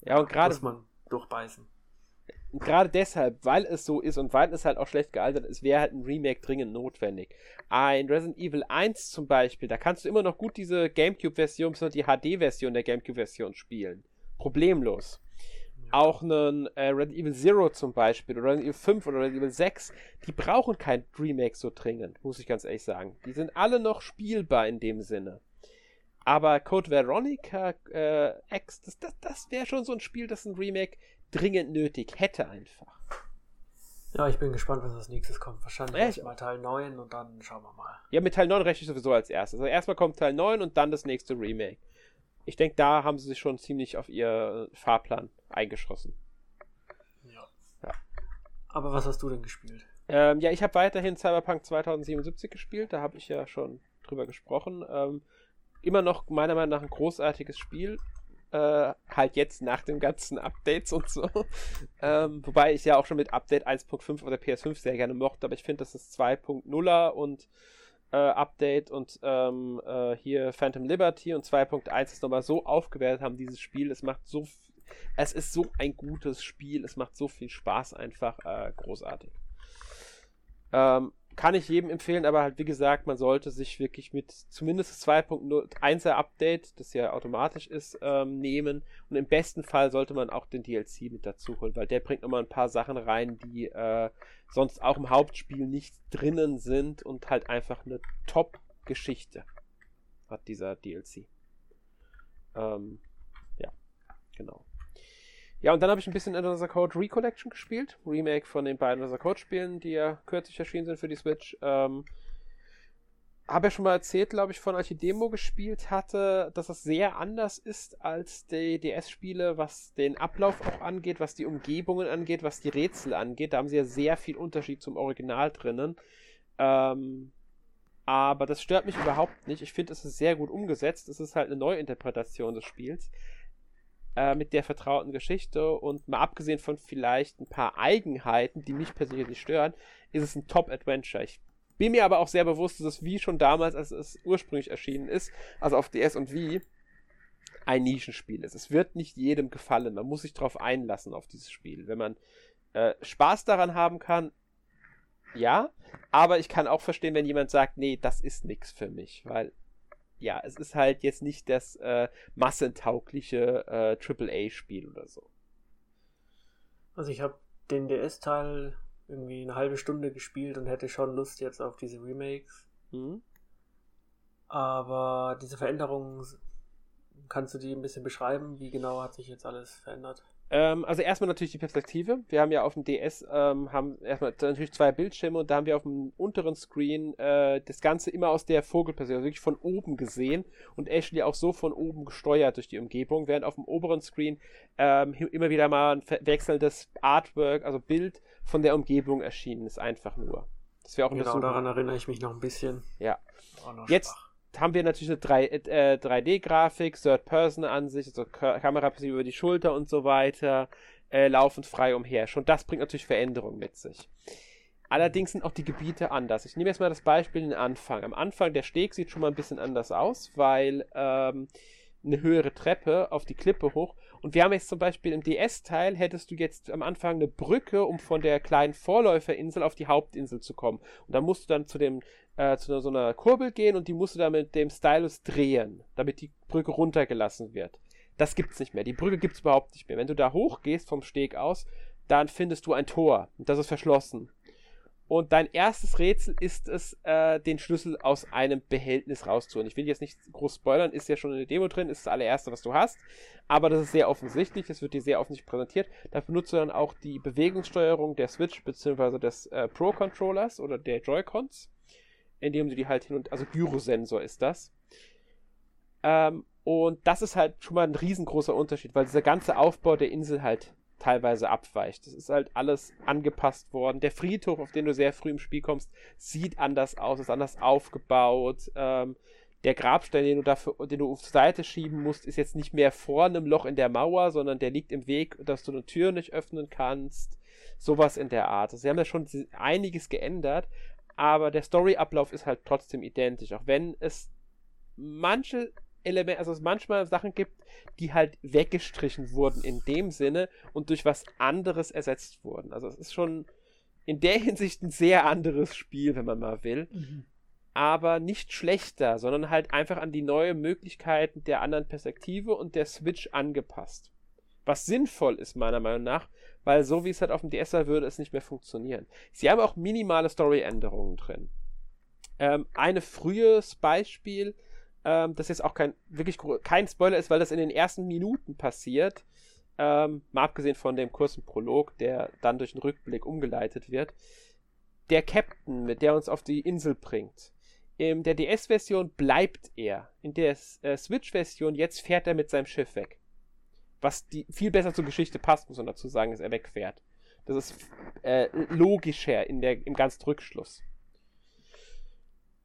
ja, und gerade muss man durchbeißen. Gerade deshalb, weil es so ist und weil es halt auch schlecht gealtert ist, wäre halt ein Remake dringend notwendig. Ein Resident Evil 1 zum Beispiel, da kannst du immer noch gut diese GameCube-Version, besonders die HD-Version der GameCube-Version spielen. Problemlos. Auch einen äh, Resident Evil Zero zum Beispiel oder Resident Evil 5 oder Resident Evil 6, die brauchen kein Remake so dringend, muss ich ganz ehrlich sagen. Die sind alle noch spielbar in dem Sinne. Aber Code Veronica äh, X, das, das, das wäre schon so ein Spiel, das ein Remake dringend nötig hätte einfach. Ja, ich bin gespannt, was als nächstes kommt. Wahrscheinlich ja, erstmal Teil 9 und dann schauen wir mal. Ja, mit Teil 9 rechne ich sowieso als erstes. Also erstmal kommt Teil 9 und dann das nächste Remake. Ich denke, da haben sie sich schon ziemlich auf ihr Fahrplan eingeschossen. Ja. ja. Aber was hast du denn gespielt? Ähm, ja, ich habe weiterhin Cyberpunk 2077 gespielt. Da habe ich ja schon drüber gesprochen. Ähm, immer noch meiner Meinung nach ein großartiges Spiel. Äh, halt jetzt nach den ganzen Updates und so. ähm, wobei ich ja auch schon mit Update 1.5 oder PS5 sehr gerne mochte, aber ich finde, das ist 2.0er und äh, Update und ähm, äh, hier Phantom Liberty und 2.1 ist nochmal so aufgewertet haben, dieses Spiel. Es macht so es ist so ein gutes Spiel, es macht so viel Spaß einfach, äh, großartig. Ähm, kann ich jedem empfehlen, aber halt wie gesagt, man sollte sich wirklich mit zumindest 2.1er Update, das ja automatisch ist, ähm, nehmen und im besten Fall sollte man auch den DLC mit dazu holen, weil der bringt nochmal ein paar Sachen rein, die äh, sonst auch im Hauptspiel nicht drinnen sind und halt einfach eine Top-Geschichte hat dieser DLC. Ähm, ja, genau. Ja, und dann habe ich ein bisschen Another Code Recollection gespielt. Remake von den beiden Another Code Spielen, die ja kürzlich erschienen sind für die Switch. Ähm, habe ja schon mal erzählt, glaube ich, von als ich die Demo gespielt hatte, dass das sehr anders ist als die DS-Spiele, was den Ablauf auch angeht, was die Umgebungen angeht, was die Rätsel angeht. Da haben sie ja sehr viel Unterschied zum Original drinnen. Ähm, aber das stört mich überhaupt nicht. Ich finde, es ist sehr gut umgesetzt. Es ist halt eine Neuinterpretation des Spiels äh, mit der vertrauten Geschichte und mal abgesehen von vielleicht ein paar Eigenheiten, die mich persönlich nicht stören, ist es ein Top-Adventure. Ich bin mir aber auch sehr bewusst, dass es wie schon damals, als es ursprünglich erschienen ist, also auf DS und Wii, ein Nischenspiel ist. Es wird nicht jedem gefallen. Man muss sich darauf einlassen auf dieses Spiel. Wenn man äh, Spaß daran haben kann, ja, aber ich kann auch verstehen, wenn jemand sagt, nee, das ist nichts für mich, weil ja, es ist halt jetzt nicht das äh, massentaugliche äh, AAA-Spiel oder so. Also ich habe den DS-Teil irgendwie eine halbe Stunde gespielt und hätte schon Lust jetzt auf diese Remakes. Mhm. Aber diese Veränderungen, kannst du die ein bisschen beschreiben? Wie genau hat sich jetzt alles verändert? Ähm, also erstmal natürlich die Perspektive. Wir haben ja auf dem DS ähm, haben erstmal natürlich zwei Bildschirme und da haben wir auf dem unteren Screen äh, das Ganze immer aus der Vogelperspektive, also wirklich von oben gesehen und Ashley auch so von oben gesteuert durch die Umgebung, während auf dem oberen Screen ähm, immer wieder mal ein wechselndes Artwork, also Bild von der Umgebung erschienen ist, einfach nur. Das wäre auch genau, daran erinnere ich mich noch ein bisschen. Ja. Jetzt schwach haben wir natürlich eine 3, äh, 3D-Grafik, Third-Person-Ansicht, also Kameraperspektive über die Schulter und so weiter, äh, laufend frei umher. Schon das bringt natürlich Veränderungen mit sich. Allerdings sind auch die Gebiete anders. Ich nehme jetzt mal das Beispiel den Anfang. Am Anfang der Steg sieht schon mal ein bisschen anders aus, weil ähm, eine höhere Treppe auf die Klippe hoch. Und wir haben jetzt zum Beispiel im DS-Teil, hättest du jetzt am Anfang eine Brücke, um von der kleinen Vorläuferinsel auf die Hauptinsel zu kommen. Und dann musst du dann zu dem äh, zu so einer Kurbel gehen und die musst du dann mit dem Stylus drehen, damit die Brücke runtergelassen wird. Das gibt's nicht mehr. Die Brücke gibt's überhaupt nicht mehr. Wenn du da hochgehst vom Steg aus, dann findest du ein Tor und das ist verschlossen. Und dein erstes Rätsel ist es, äh, den Schlüssel aus einem Behältnis rauszuholen. Ich will jetzt nicht groß spoilern, ist ja schon in der Demo drin, ist das allererste, was du hast. Aber das ist sehr offensichtlich, es wird dir sehr offensichtlich präsentiert. Da benutzt du dann auch die Bewegungssteuerung der Switch bzw. des äh, Pro-Controllers oder der Joy-Cons indem du die halt hin und, also Gyrosensor ist das. Ähm, und das ist halt schon mal ein riesengroßer Unterschied, weil dieser ganze Aufbau der Insel halt teilweise abweicht. Das ist halt alles angepasst worden. Der Friedhof, auf den du sehr früh im Spiel kommst, sieht anders aus, ist anders aufgebaut. Ähm, der Grabstein, den du dafür, den du auf die Seite schieben musst, ist jetzt nicht mehr vor einem Loch in der Mauer, sondern der liegt im Weg, dass du eine Tür nicht öffnen kannst. Sowas in der Art. Also sie haben ja schon einiges geändert, aber der Storyablauf ist halt trotzdem identisch, auch wenn es manche Elemente, also es manchmal Sachen gibt, die halt weggestrichen wurden in dem Sinne und durch was anderes ersetzt wurden. Also es ist schon in der Hinsicht ein sehr anderes Spiel, wenn man mal will. Mhm. Aber nicht schlechter, sondern halt einfach an die neuen Möglichkeiten der anderen Perspektive und der Switch angepasst. Was sinnvoll ist, meiner Meinung nach, weil so wie es halt auf dem DS war, würde es nicht mehr funktionieren. Sie haben auch minimale Story-Änderungen drin. Ähm, ein frühes Beispiel, ähm, das jetzt auch kein wirklich kein Spoiler ist, weil das in den ersten Minuten passiert. Ähm, mal abgesehen von dem kurzen Prolog, der dann durch den Rückblick umgeleitet wird. Der Captain, mit der uns auf die Insel bringt. In der DS-Version bleibt er. In der äh, Switch-Version jetzt fährt er mit seinem Schiff weg. Was die, viel besser zur Geschichte passt, muss man dazu sagen, dass er wegfährt. Das ist äh, logischer in der, im ganzen Rückschluss.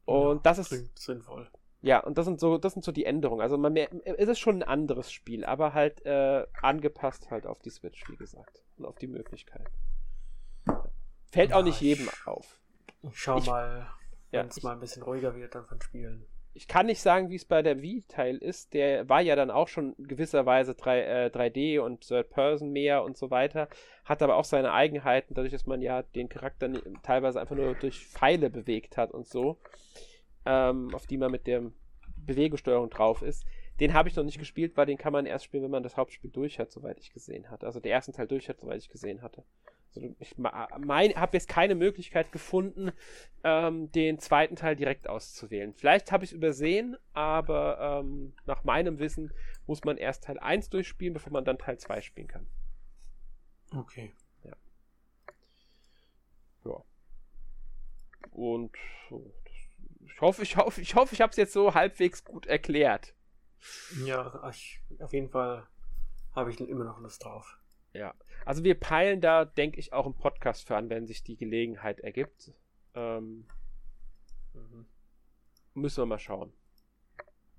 Und ja, das ist. Klingt sinnvoll. Ja, und das sind so, das sind so die Änderungen. Also man mehr, es ist schon ein anderes Spiel, aber halt äh, angepasst halt auf die Switch, wie gesagt. Und auf die Möglichkeiten. Fällt ja, auch nicht jedem auf. Ich schau ich, mal, wenn es ja, mal ein bisschen ruhiger wird, dann von Spielen ich kann nicht sagen, wie es bei der Wii-Teil ist. Der war ja dann auch schon gewisserweise 3, äh, 3D und Third Person mehr und so weiter. Hat aber auch seine Eigenheiten, dadurch, dass man ja den Charakter teilweise einfach nur durch Pfeile bewegt hat und so. Ähm, auf die man mit der Bewegungssteuerung drauf ist. Den habe ich noch nicht gespielt, weil den kann man erst spielen, wenn man das Hauptspiel durch hat, soweit ich gesehen hatte. Also den ersten Teil durch hat, soweit ich gesehen hatte. Also ich habe jetzt keine Möglichkeit gefunden, ähm, den zweiten Teil direkt auszuwählen. Vielleicht habe ich es übersehen, aber ähm, nach meinem Wissen muss man erst Teil 1 durchspielen, bevor man dann Teil 2 spielen kann. Okay. Ja. Ja. Und ich hoffe, ich hoffe, ich hoffe, ich habe es jetzt so halbwegs gut erklärt. Ja, ich, auf jeden Fall habe ich immer noch Lust drauf. Ja. Also wir peilen da, denke ich, auch einen Podcast für an, wenn sich die Gelegenheit ergibt. Ähm, mhm. Müssen wir mal schauen,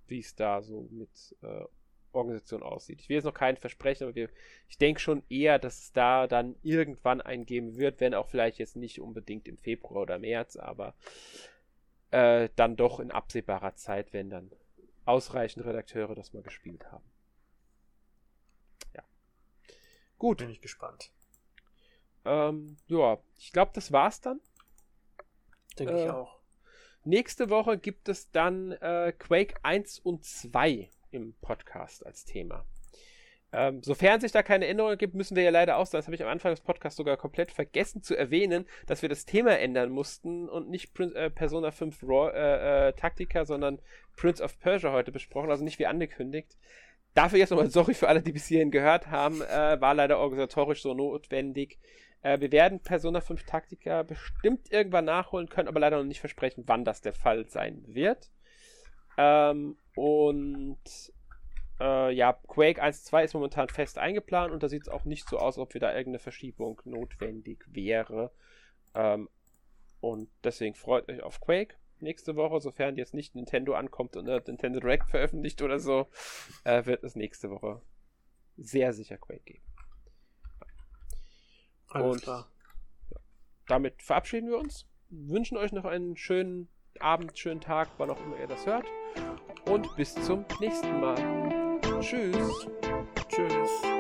wie es da so mit äh, Organisation aussieht. Ich will jetzt noch keinen versprechen, aber wir, ich denke schon eher, dass es da dann irgendwann einen geben wird, wenn auch vielleicht jetzt nicht unbedingt im Februar oder März, aber äh, dann doch in absehbarer Zeit, wenn dann ausreichend Redakteure das mal gespielt haben. Gut. Bin ich gespannt. Ähm, ja, ich glaube, das war's dann. Denke äh, ich auch. Nächste Woche gibt es dann äh, Quake 1 und 2 im Podcast als Thema. Ähm, sofern sich da keine Änderungen gibt, müssen wir ja leider auch das habe ich am Anfang des Podcasts sogar komplett vergessen zu erwähnen, dass wir das Thema ändern mussten und nicht Prin äh, Persona 5 Raw, äh, äh, Taktika, sondern Prince of Persia heute besprochen, also nicht wie angekündigt. Dafür jetzt nochmal sorry für alle, die bis hierhin gehört haben. Äh, war leider organisatorisch so notwendig. Äh, wir werden Persona 5 Taktika bestimmt irgendwann nachholen können, aber leider noch nicht versprechen, wann das der Fall sein wird. Ähm, und äh, ja, Quake 1 2 ist momentan fest eingeplant und da sieht es auch nicht so aus, ob wir da irgendeine Verschiebung notwendig wäre. Ähm, und deswegen freut euch auf Quake nächste Woche, sofern jetzt nicht Nintendo ankommt und äh, Nintendo Direct veröffentlicht oder so, äh, wird es nächste Woche sehr sicher Quake geben. Alles und klar. Ja, damit verabschieden wir uns, wünschen euch noch einen schönen Abend, schönen Tag, wann auch immer ihr das hört. Und bis zum nächsten Mal. Tschüss. Tschüss.